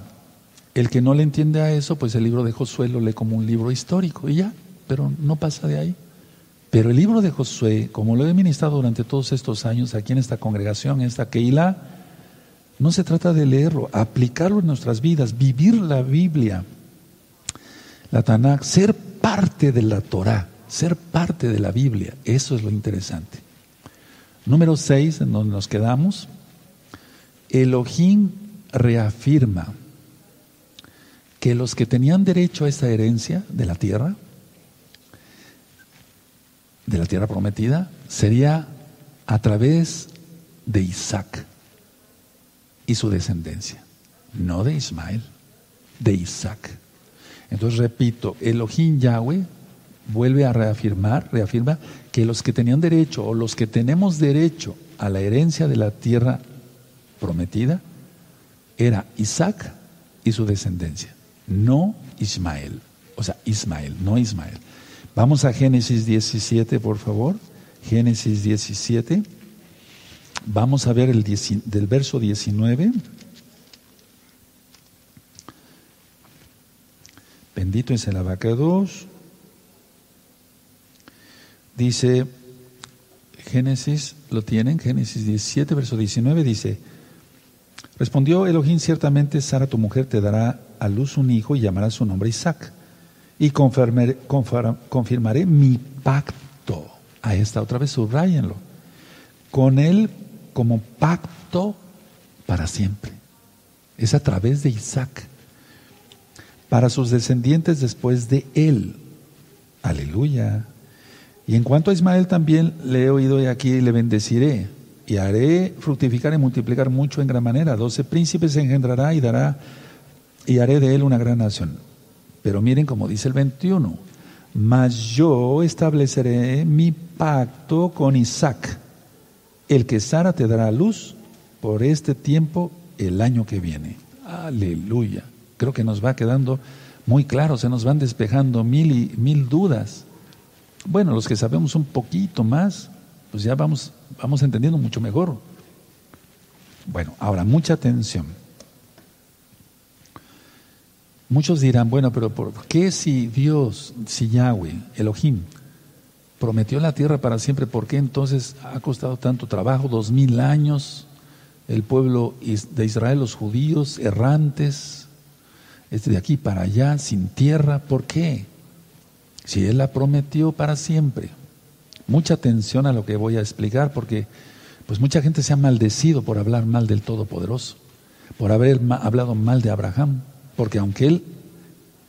el que no le entiende a eso, pues el libro de Josué lo lee como un libro histórico y ya, pero no pasa de ahí. Pero el libro de Josué, como lo he ministrado durante todos estos años aquí en esta congregación, en esta Keilah, no se trata de leerlo, aplicarlo en nuestras vidas, vivir la Biblia, la Tanakh, ser parte de la Torah ser parte de la Biblia. Eso es lo interesante. Número 6, en donde nos quedamos, Elohim reafirma que los que tenían derecho a esta herencia de la tierra, de la tierra prometida, sería a través de Isaac y su descendencia, no de Ismael, de Isaac. Entonces repito, Elohim Yahweh vuelve a reafirmar, reafirma que los que tenían derecho o los que tenemos derecho a la herencia de la tierra prometida era Isaac y su descendencia, no Ismael. O sea, Ismael, no Ismael. Vamos a Génesis 17, por favor. Génesis 17. Vamos a ver el del verso 19. Bendito es el abacados. Dice Génesis, lo tienen, Génesis 17, verso 19, dice, respondió Elohim, ciertamente Sara tu mujer te dará a luz un hijo y llamará su nombre Isaac, y confirmaré, mi pacto. Ahí está otra vez, subrayenlo. Con él como pacto para siempre. Es a través de Isaac. Para sus descendientes después de él. Aleluya. Y en cuanto a Ismael también le he oído y aquí le bendeciré y haré fructificar y multiplicar mucho en gran manera. Doce príncipes engendrará y dará y haré de él una gran nación. Pero miren como dice el 21, mas yo estableceré mi pacto con Isaac, el que Sara te dará luz por este tiempo el año que viene. Aleluya. Creo que nos va quedando muy claro, se nos van despejando mil y mil dudas. Bueno, los que sabemos un poquito más, pues ya vamos, vamos entendiendo mucho mejor. Bueno, ahora, mucha atención. Muchos dirán, bueno, pero ¿por qué si Dios, si Yahweh, Elohim, prometió la tierra para siempre, ¿por qué entonces ha costado tanto trabajo, dos mil años, el pueblo de Israel, los judíos, errantes, este de aquí para allá, sin tierra? ¿Por qué? Si Él la prometió para siempre. Mucha atención a lo que voy a explicar, porque pues mucha gente se ha maldecido por hablar mal del Todopoderoso, por haber hablado mal de Abraham, porque aunque él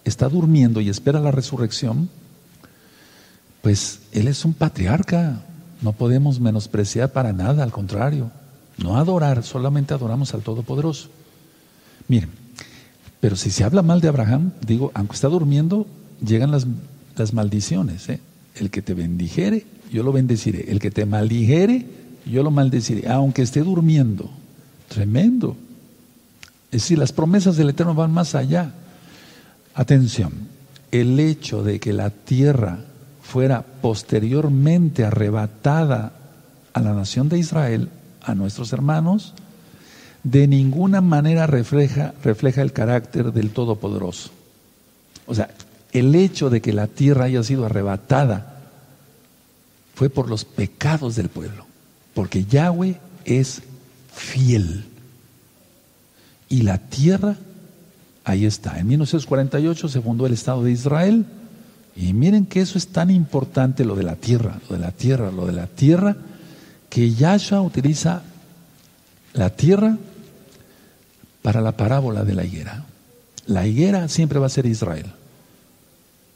está durmiendo y espera la resurrección, pues él es un patriarca, no podemos menospreciar para nada, al contrario, no adorar, solamente adoramos al Todopoderoso. Miren, pero si se habla mal de Abraham, digo, aunque está durmiendo, llegan las, las maldiciones. ¿eh? El que te bendijere, yo lo bendeciré. El que te maldijere, yo lo maldeciré, aunque esté durmiendo. Tremendo. Es decir, las promesas del Eterno van más allá. Atención, el hecho de que la tierra fuera posteriormente arrebatada a la nación de Israel, a nuestros hermanos, de ninguna manera refleja, refleja el carácter del Todopoderoso. O sea, el hecho de que la tierra haya sido arrebatada fue por los pecados del pueblo, porque Yahweh es fiel. Y la tierra, ahí está. En 1948 se fundó el Estado de Israel. Y miren que eso es tan importante, lo de la tierra, lo de la tierra, lo de la tierra, que Yahshua utiliza la tierra para la parábola de la higuera. La higuera siempre va a ser Israel.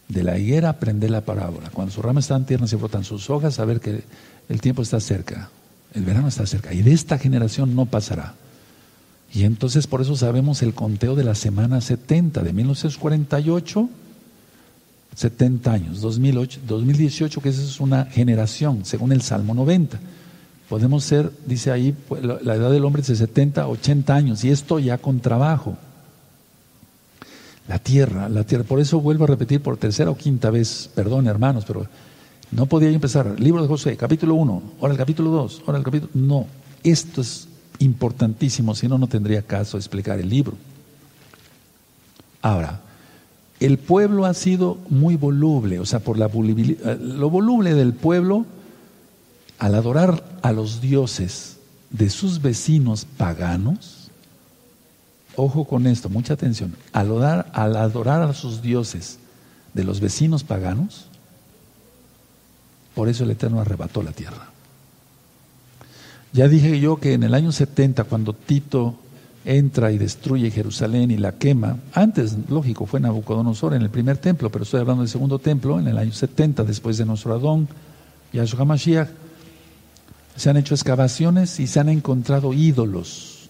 De la higuera aprender la parábola. Cuando sus ramas están tiernas y brotan sus hojas, saber que el tiempo está cerca, el verano está cerca. Y de esta generación no pasará. Y entonces por eso sabemos el conteo de la semana 70, de 1948, 70 años, 2008, 2018, que esa es una generación, según el Salmo 90. Podemos ser, dice ahí, pues, la edad del hombre es de 70, 80 años, y esto ya con trabajo. La tierra, la tierra, por eso vuelvo a repetir por tercera o quinta vez, perdón hermanos, pero no podía empezar. Libro de José, capítulo 1, ahora el capítulo 2, ahora el capítulo... No, esto es importantísimo, si no, no tendría caso explicar el libro. Ahora, el pueblo ha sido muy voluble, o sea, por la volubilidad, lo voluble del pueblo al adorar a los dioses de sus vecinos paganos, ojo con esto, mucha atención, al adorar, al adorar a sus dioses de los vecinos paganos, por eso el Eterno arrebató la tierra. Ya dije yo que en el año 70, cuando Tito entra y destruye Jerusalén y la quema, antes, lógico, fue Nabucodonosor en el primer templo, pero estoy hablando del segundo templo, en el año 70, después de nuestro Adón, Yahshua HaMashiach, se han hecho excavaciones y se han encontrado ídolos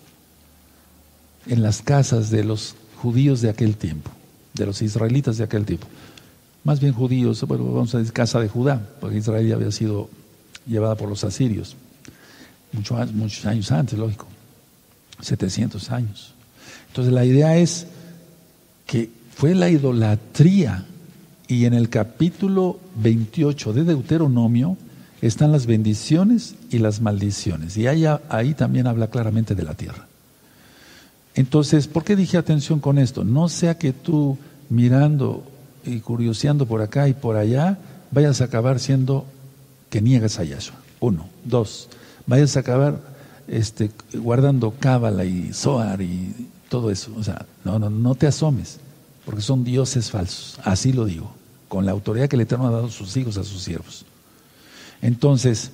en las casas de los judíos de aquel tiempo, de los israelitas de aquel tiempo. Más bien judíos, bueno, vamos a decir casa de Judá, porque Israel ya había sido llevada por los asirios muchos, muchos años antes, lógico, 700 años. Entonces la idea es que fue la idolatría y en el capítulo 28 de Deuteronomio están las bendiciones y las maldiciones. Y ahí, ahí también habla claramente de la tierra. Entonces, ¿por qué dije atención con esto? No sea que tú mirando y curioseando por acá y por allá vayas a acabar siendo que niegas a Yahshua. Uno. Dos vayas a acabar este, guardando cábala y zoar y todo eso. O sea, no, no, no te asomes, porque son dioses falsos. Así lo digo, con la autoridad que el Eterno ha dado a sus hijos, a sus siervos. Entonces,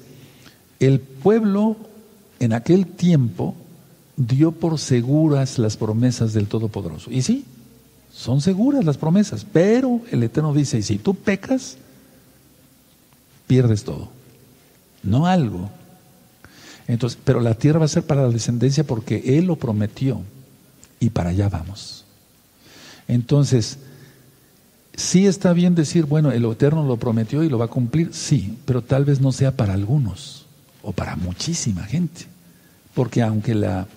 el pueblo en aquel tiempo dio por seguras las promesas del Todopoderoso. Y sí, son seguras las promesas, pero el Eterno dice, y si tú pecas, pierdes todo. No algo, entonces, pero la tierra va a ser para la descendencia porque Él lo prometió y para allá vamos. Entonces, sí está bien decir, bueno, el Eterno lo prometió y lo va a cumplir, sí, pero tal vez no sea para algunos o para muchísima gente. Porque aunque la,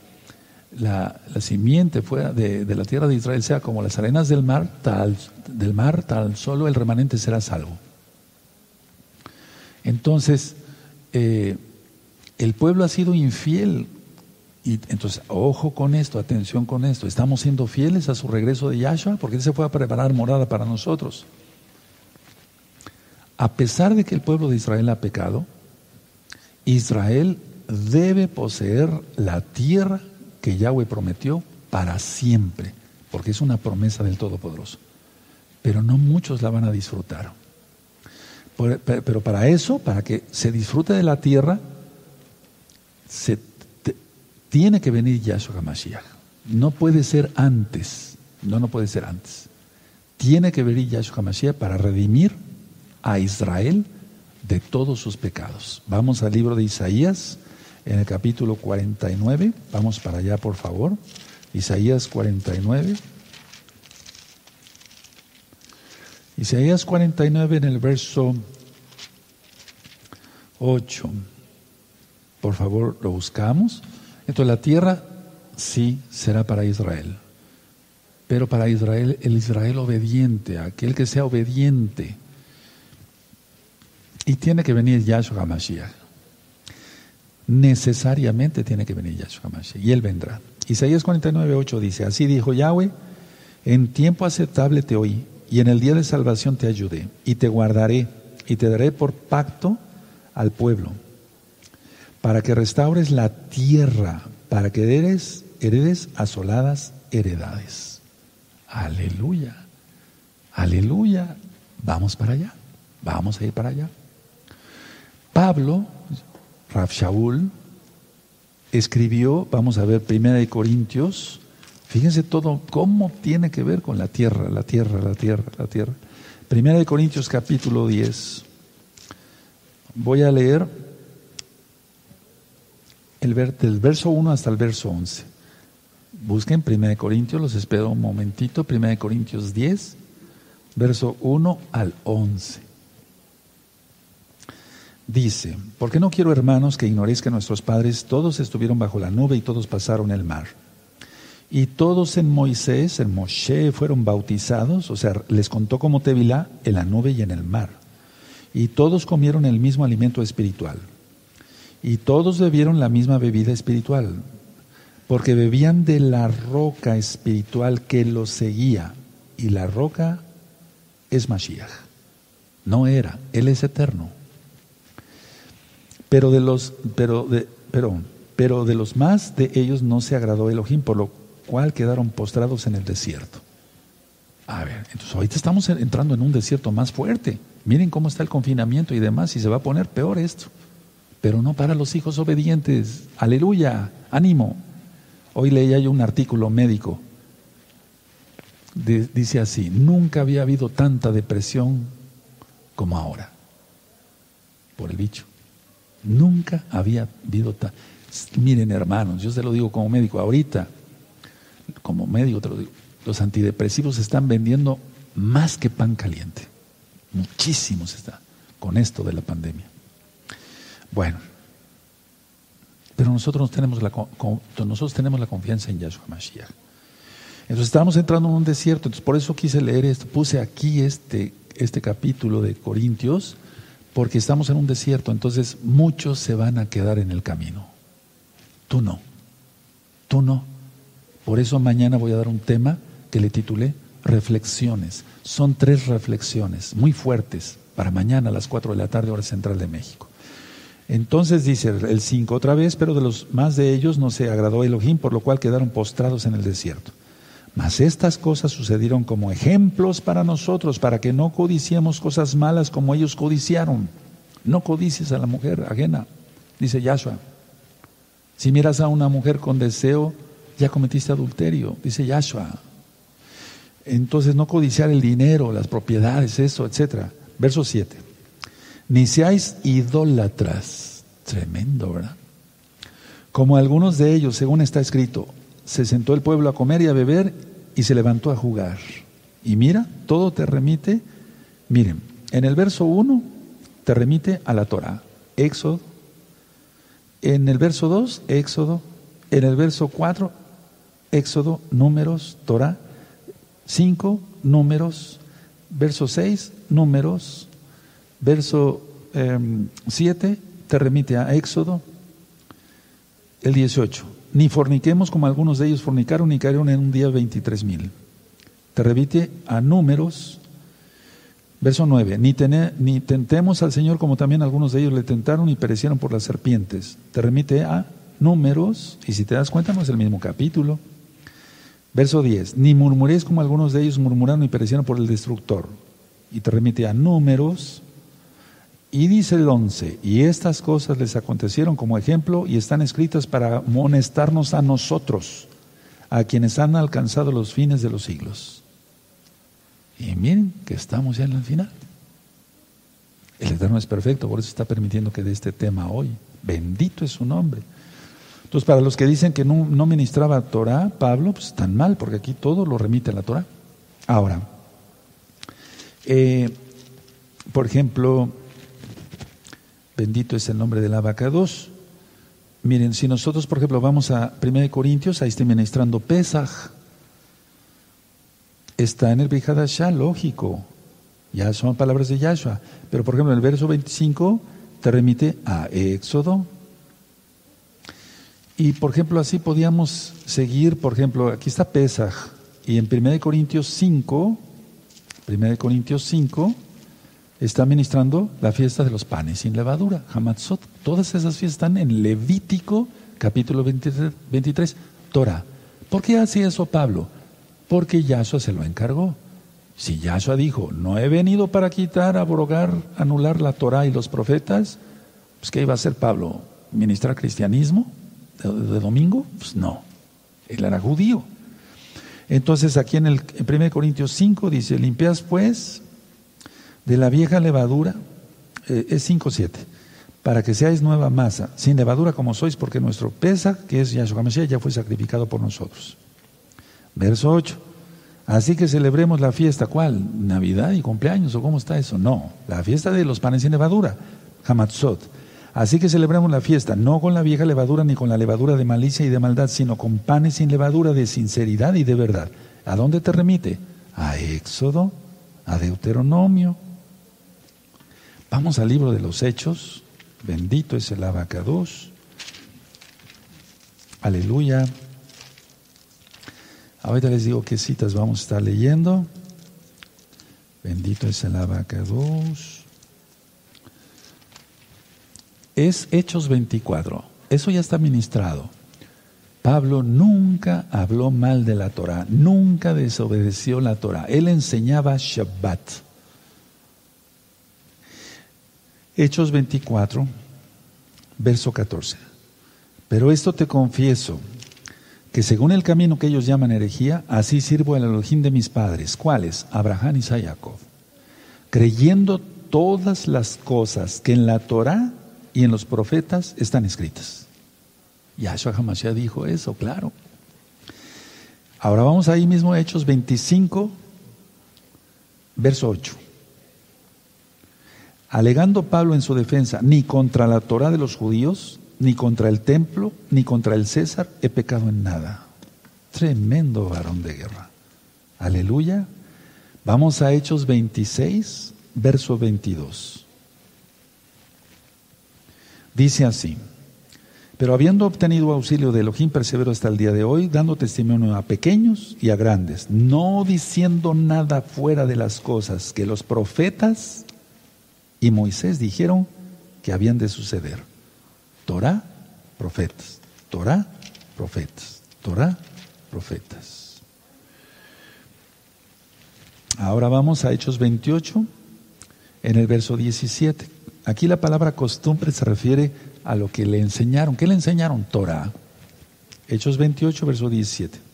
la, simiente fuera de, la tierra de Israel sea como las arenas del mar, tal, del mar, tal solo el remanente será salvo. Entonces, eh, el pueblo ha sido infiel Y entonces, ojo con esto, atención con esto. Estamos siendo fieles a su regreso de Yahshua porque Él se fue a preparar morada para nosotros. A pesar de que el pueblo de Israel ha pecado, Israel debe poseer la tierra que Yahweh prometió para siempre, porque es una promesa del Todopoderoso. Pero no muchos la van a disfrutar. Pero para eso, para que se disfrute de la tierra, se tiene que venir Yahshua HaMashiach. No puede ser antes. No, no puede ser antes. Tiene que venir Yahshua HaMashiach para redimir a Israel de todos sus pecados. Vamos al libro de Isaías, en el capítulo 49. Vamos para allá, por favor. Isaías 49. Isaías 49 en el verso 8. Por favor, lo buscamos. Entonces la tierra sí será para Israel, pero para Israel, el Israel obediente, aquel que sea obediente. Y tiene que venir Yahshua HaMashiach. Necesariamente tiene que venir Yahshua HaMashiach. Y Él vendrá. Isaías 49, 8 dice, así dijo Yahweh, en tiempo aceptable te oí, y en el día de salvación te ayudé, y te guardaré, y te daré por pacto al pueblo para que restaures la tierra, para que heredes, heredes asoladas heredades. Aleluya, aleluya. Vamos para allá, vamos a ir para allá. Pablo, Raf Shaul, escribió, vamos a ver, Primera de Corintios, fíjense todo, cómo tiene que ver con la tierra, la tierra, la tierra, la tierra. Primera de Corintios capítulo 10. Voy a leer el del verso 1 hasta el verso 11. Busquen 1 Corintios, los espero un momentito, 1 Corintios 10, verso 1 al 11. Dice, porque no quiero hermanos que ignoréis que nuestros padres todos estuvieron bajo la nube y todos pasaron el mar. Y todos en Moisés, en Moshe, fueron bautizados, o sea, les contó como Tevilá en la nube y en el mar. Y todos comieron el mismo alimento espiritual y todos bebieron la misma bebida espiritual, porque bebían de la roca espiritual que los seguía. Y la roca es Mashiach. No era, Él es eterno. Pero de los, pero de, pero, pero de los más de ellos no se agradó Elohim, por lo cual quedaron postrados en el desierto. A ver, entonces ahorita estamos entrando en un desierto más fuerte. Miren cómo está el confinamiento y demás, y se va a poner peor esto pero no para los hijos obedientes. Aleluya, ánimo. Hoy leía yo un artículo médico. dice así, nunca había habido tanta depresión como ahora, por el bicho. Nunca había habido tanta... Miren hermanos, yo se lo digo como médico, ahorita, como médico te lo digo, los antidepresivos se están vendiendo más que pan caliente. Muchísimos están con esto de la pandemia. Bueno, pero nosotros tenemos la, nosotros tenemos la confianza en Yahshua Mashiach. Entonces estamos entrando en un desierto, entonces por eso quise leer esto, puse aquí este, este capítulo de Corintios, porque estamos en un desierto, entonces muchos se van a quedar en el camino. Tú no, tú no. Por eso mañana voy a dar un tema que le titulé Reflexiones. Son tres reflexiones muy fuertes para mañana a las 4 de la tarde, hora central de México. Entonces dice el 5 otra vez, pero de los más de ellos no se agradó Elohim, por lo cual quedaron postrados en el desierto. Mas estas cosas sucedieron como ejemplos para nosotros, para que no codiciemos cosas malas como ellos codiciaron. No codicies a la mujer ajena, dice Yahshua. Si miras a una mujer con deseo, ya cometiste adulterio, dice Yahshua. Entonces no codiciar el dinero, las propiedades, eso, etcétera. Verso 7 ni seáis idólatras. Tremendo, ¿verdad? Como algunos de ellos, según está escrito, se sentó el pueblo a comer y a beber y se levantó a jugar. Y mira, todo te remite, miren, en el verso 1 te remite a la Torah, Éxodo. En el verso 2, Éxodo. En el verso 4, Éxodo, números, Torah. 5, números. Verso 6, números verso 7 em, te remite a Éxodo, el 18, ni forniquemos como algunos de ellos fornicaron y cayeron en un día 23 mil. Te remite a números, verso 9, ni, ni tentemos al Señor como también algunos de ellos le tentaron y perecieron por las serpientes. Te remite a números, y si te das cuenta no es el mismo capítulo. Verso 10, ni murmuréis como algunos de ellos murmuraron y perecieron por el destructor. Y te remite a números. Y dice el 11, y estas cosas les acontecieron como ejemplo y están escritas para amonestarnos a nosotros, a quienes han alcanzado los fines de los siglos. Y miren que estamos ya en el final. El Eterno es perfecto, por eso está permitiendo que dé este tema hoy. Bendito es su nombre. Entonces, para los que dicen que no, ministraba Torah, Pablo, pues están mal, porque aquí todo lo remite a la Torah. Ahora, eh, por ejemplo, bendito es el nombre del abacados. Miren, si nosotros, por ejemplo, vamos a 1 Corintios, ahí está ministrando Pesaj. Está en el Bihadashah, lógico. Ya son palabras de Yahshua. Pero, por ejemplo, en el verso 25 te remite a Éxodo, y por ejemplo, así podíamos seguir, por ejemplo, aquí está Pesaj, y en 1 Corintios 5, 1 Corintios 5, está ministrando la fiesta de los panes sin levadura, Hamatzot. Todas esas fiestas están en Levítico, capítulo 23, 23 Torah. ¿Por qué hace eso Pablo? Porque Yahshua se lo encargó. Si Yahshua dijo, no he venido para quitar, abrogar, anular la Torah y los profetas, pues ¿qué iba a hacer Pablo? ¿Ministrar cristianismo? de, domingo? Pues no, él era judío. Entonces aquí en el en 1 Corintios 5 dice, limpias pues de la vieja levadura, eh, es 5.7, para que seáis nueva masa, sin levadura como sois, porque nuestro pesa, que es Yahshua Mashiach, ya fue sacrificado por nosotros. Verso 8, así que celebremos la fiesta, ¿cuál? ¿Navidad y cumpleaños o cómo está eso? No, la fiesta de los panes sin levadura, Hamatzot Así que celebramos la fiesta, no con la vieja levadura ni con la levadura de malicia y de maldad, sino con panes sin levadura de sinceridad y de verdad. ¿A dónde te remite? A Éxodo, a Deuteronomio. Vamos al libro de los Hechos. Bendito es el abacados. Aleluya. Ahorita les digo qué citas vamos a estar leyendo. Bendito es el abacados es Hechos 24. Eso ya está ministrado. Pablo nunca habló mal de la Torah, nunca desobedeció la Torah. Él enseñaba Shabbat. Hechos 24, verso 14. Pero esto te confieso, que según el camino que ellos llaman herejía, así sirvo al Elohim de mis padres. ¿Cuáles? Abraham y Jacob. Creyendo todas las cosas que en la Torah y en los profetas están escritas. Yahshua Hamashiach dijo eso, claro. Ahora vamos ahí mismo a Hechos 25, verso 8. Alegando Pablo en su defensa, ni contra la Torah de los judíos, ni contra el templo, ni contra el César he pecado en nada. Tremendo varón de guerra. Aleluya. Vamos a Hechos 26, verso 22. Dice así, pero habiendo obtenido auxilio de Elohim, persevero hasta el día de hoy, dando testimonio a pequeños y a grandes, no diciendo nada fuera de las cosas que los profetas y Moisés dijeron que habían de suceder. Torah, profetas. Torah, profetas. Torah, profetas. Ahora vamos a Hechos 28, en el verso 17. Aquí la palabra costumbre se refiere a lo que le enseñaron. ¿Qué le enseñaron? Torah. Hechos 28, verso 17.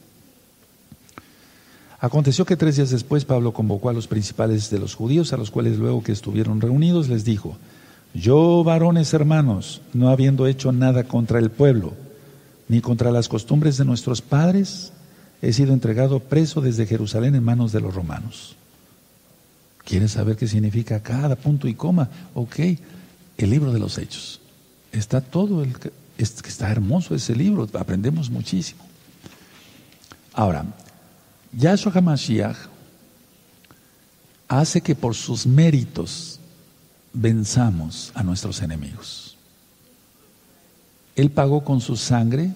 Aconteció que tres días después Pablo convocó a los principales de los judíos, a los cuales luego que estuvieron reunidos les dijo, yo varones hermanos, no habiendo hecho nada contra el pueblo, ni contra las costumbres de nuestros padres, he sido entregado preso desde Jerusalén en manos de los romanos. ¿Quieres saber qué significa cada punto y coma? Ok, el libro de los hechos. Está todo, el, está hermoso ese libro, aprendemos muchísimo. Ahora, Yahshua HaMashiach hace que por sus méritos venzamos a nuestros enemigos. Él pagó con su sangre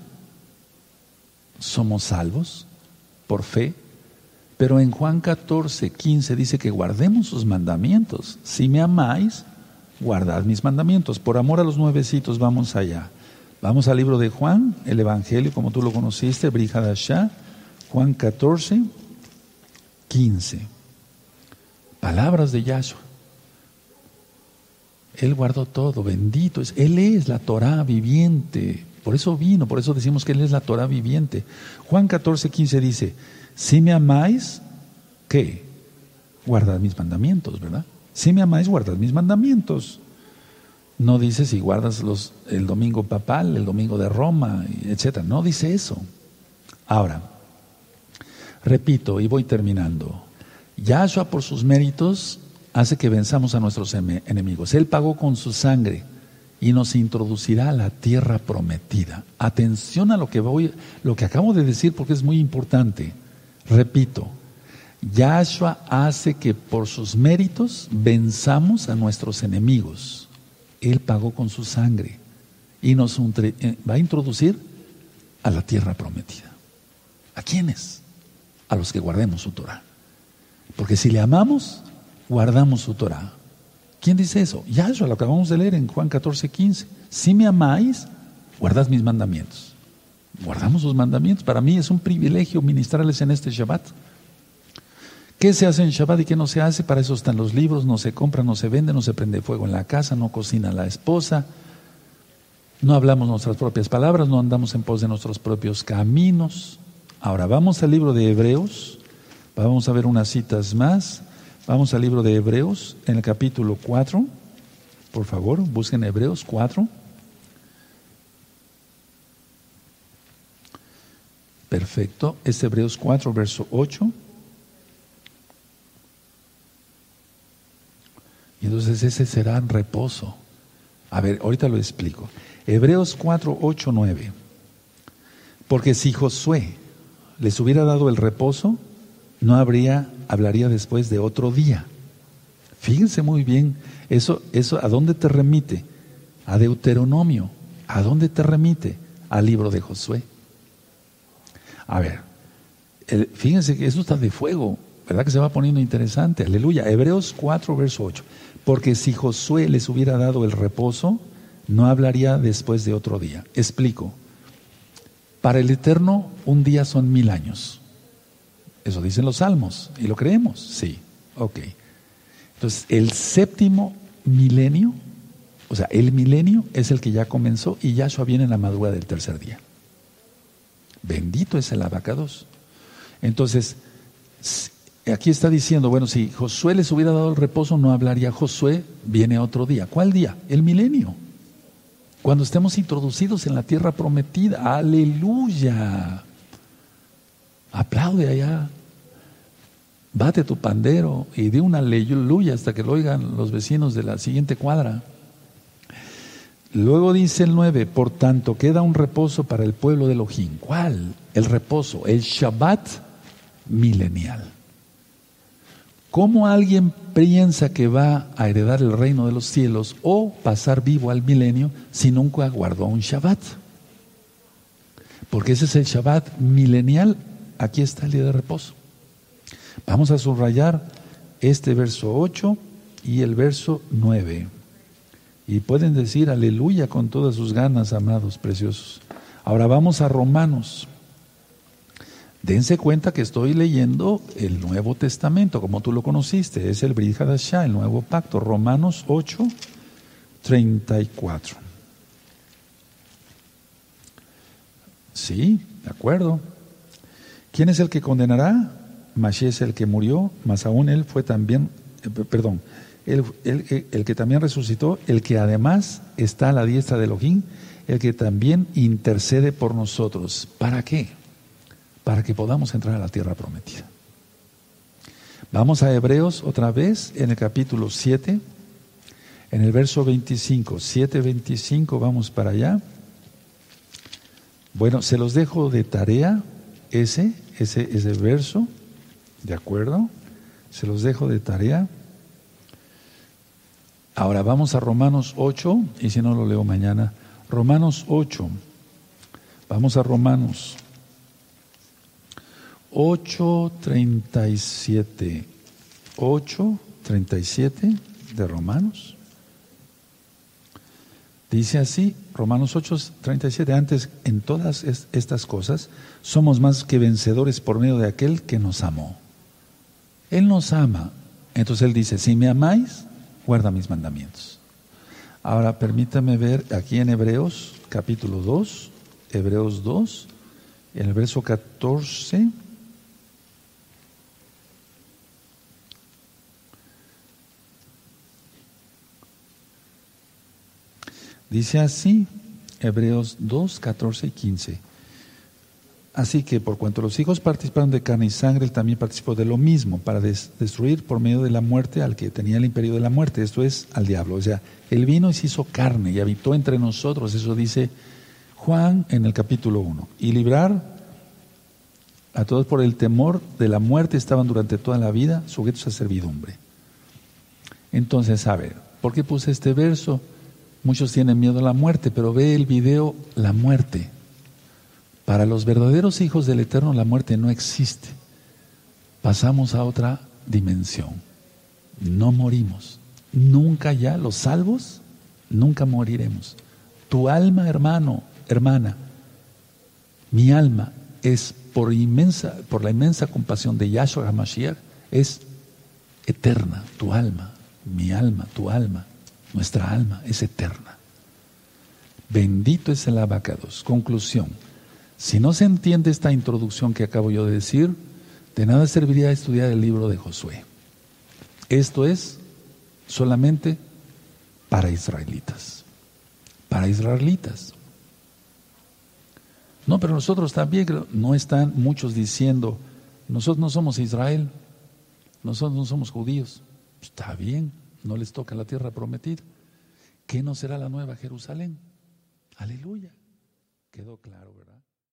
somos salvos por fe. Pero en Juan 14, 15 dice que guardemos sus mandamientos. Si me amáis, guardad mis mandamientos. Por amor a los nuevecitos, vamos allá. Vamos al libro de Juan, el Evangelio, como tú lo conociste, Brihadashah, Juan 14, 15. Palabras de Yahshua. Él guardó todo, bendito es. Él es la Torah viviente. Por eso vino, por eso decimos que Él es la Torah viviente. Juan 14, 15 dice, si me amáis, ¿qué? Guardad mis mandamientos, ¿verdad? Si me amáis, guardad mis mandamientos. No dice si guardas los, el domingo papal, el domingo de Roma, etc. No dice eso. Ahora, repito y voy terminando. Yahshua por sus méritos hace que venzamos a nuestros enemigos. Él pagó con su sangre y nos introducirá a la tierra prometida. Atención a lo que voy, lo que acabo de decir porque es muy importante. Repito, Yahshua hace que por sus méritos venzamos a nuestros enemigos. Él pagó con su sangre y nos eh, va a introducir a la tierra prometida. ¿A quiénes? A los que guardemos su Torah. Porque si le amamos, guardamos su Torah. ¿Quién dice eso? Yahshua, lo acabamos de leer en Juan 14, 15. Si me amáis, guardad mis mandamientos. Guardamos sus mandamientos. Para mí es un privilegio ministrarles en este Shabbat. ¿Qué se hace en Shabbat y qué no se hace? Para eso están los libros, no se compra, no se vende, no se prende fuego en la casa, no cocina la esposa, no hablamos nuestras propias palabras, no andamos en pos de nuestros propios caminos. Ahora vamos al libro de Hebreos, vamos a ver unas citas más. Vamos al libro de Hebreos, en el capítulo 4. Por favor, busquen Hebreos 4. Perfecto. Es Hebreos 4, verso 8. Y entonces ese será en reposo. A ver, ahorita lo explico. Hebreos 4, 8, 9. Porque si Josué les hubiera dado el reposo, no habría, hablaría después de otro día. Fíjense muy bien, eso, eso, ¿a dónde te remite? A Deuteronomio. ¿A dónde te remite? Al libro de Josué. A ver, fíjense que eso está de fuego, ¿verdad que se va poniendo interesante? Aleluya. Hebreos 4, verso 8. Porque si Josué les hubiera dado el reposo, no hablaría después de otro día. Explico. Para el Eterno, un día son mil años. Eso dicen los salmos. ¿Y lo creemos? Sí. Ok. Entonces, el séptimo milenio, o sea, el milenio es el que ya comenzó y Yahshua viene en la madrugada del tercer día. Bendito es el abacados. Entonces, aquí está diciendo, bueno, si Josué les hubiera dado el reposo, no hablaría Josué, viene otro día. ¿Cuál día? El milenio. Cuando estemos introducidos en la tierra prometida. Aleluya. Aplaude allá. Bate tu pandero y di una aleluya hasta que lo oigan los vecinos de la siguiente cuadra. Luego dice el 9, por tanto queda un reposo para el pueblo de Elohim. ¿Cuál? El reposo, el Shabbat milenial. ¿Cómo alguien piensa que va a heredar el reino de los cielos o pasar vivo al milenio si nunca guardó un Shabbat? Porque ese es el Shabbat milenial aquí está el día de reposo. Vamos a subrayar este verso 8 y el verso 9. Y pueden decir aleluya con todas sus ganas, amados preciosos. Ahora vamos a Romanos. Dense cuenta que estoy leyendo el Nuevo Testamento, como tú lo conociste, es el Brihadashah, el Nuevo Pacto, Romanos 8, 34. Sí, de acuerdo. ¿Quién es el que condenará? Mashiach es el que murió, más aún él fue también, eh, perdón, el, el, que también resucitó, el que además está a la diestra de Elohim, el que también intercede por nosotros. ¿Para qué? Para que podamos entrar a la tierra prometida. Vamos a Hebreos otra vez en el capítulo 7, en el verso 25, 7, 25, vamos para allá. Bueno, se los dejo de tarea ese, ese, ese verso, ¿de acuerdo? Se los dejo de tarea. Ahora vamos a Romanos 8, y si no lo leo mañana, Romanos 8, vamos a Romanos 8.37. 8.37 de Romanos. Dice así, Romanos 8:37, antes en todas estas cosas somos más que vencedores por medio de aquel que nos amó. Él nos ama. Entonces Él dice, si me amáis, guarda mis mandamientos. Ahora permítame ver aquí en Hebreos capítulo 2, Hebreos 2, en el verso 14. Dice así, Hebreos 2, 14 y 15. Así que por cuanto los hijos participaron de carne y sangre, él también participó de lo mismo, para destruir por medio de la muerte al que tenía el imperio de la muerte, esto es, al diablo. O sea, él vino y se hizo carne y habitó entre nosotros, eso dice Juan en el capítulo 1. Y librar a todos por el temor de la muerte estaban durante toda la vida sujetos a servidumbre. Entonces, a ver, ¿por qué puse este verso? Muchos tienen miedo a la muerte, pero ve el video La muerte. Para los verdaderos hijos del Eterno la muerte no existe. Pasamos a otra dimensión. No morimos. Nunca ya, los salvos, nunca moriremos. Tu alma, hermano, hermana, mi alma es por inmensa, por la inmensa compasión de Yahshua HaMashiach, es eterna, tu alma, mi alma, tu alma. Nuestra alma es eterna. Bendito es el abacados. Conclusión. Si no se entiende esta introducción que acabo yo de decir, de nada serviría estudiar el libro de Josué. Esto es solamente para israelitas. Para israelitas. No, pero nosotros también, no están muchos diciendo, nosotros no somos Israel, nosotros no somos judíos. Está bien, no les toca la tierra prometida. ¿Qué no será la nueva Jerusalén? Aleluya. Quedó claro, ¿verdad?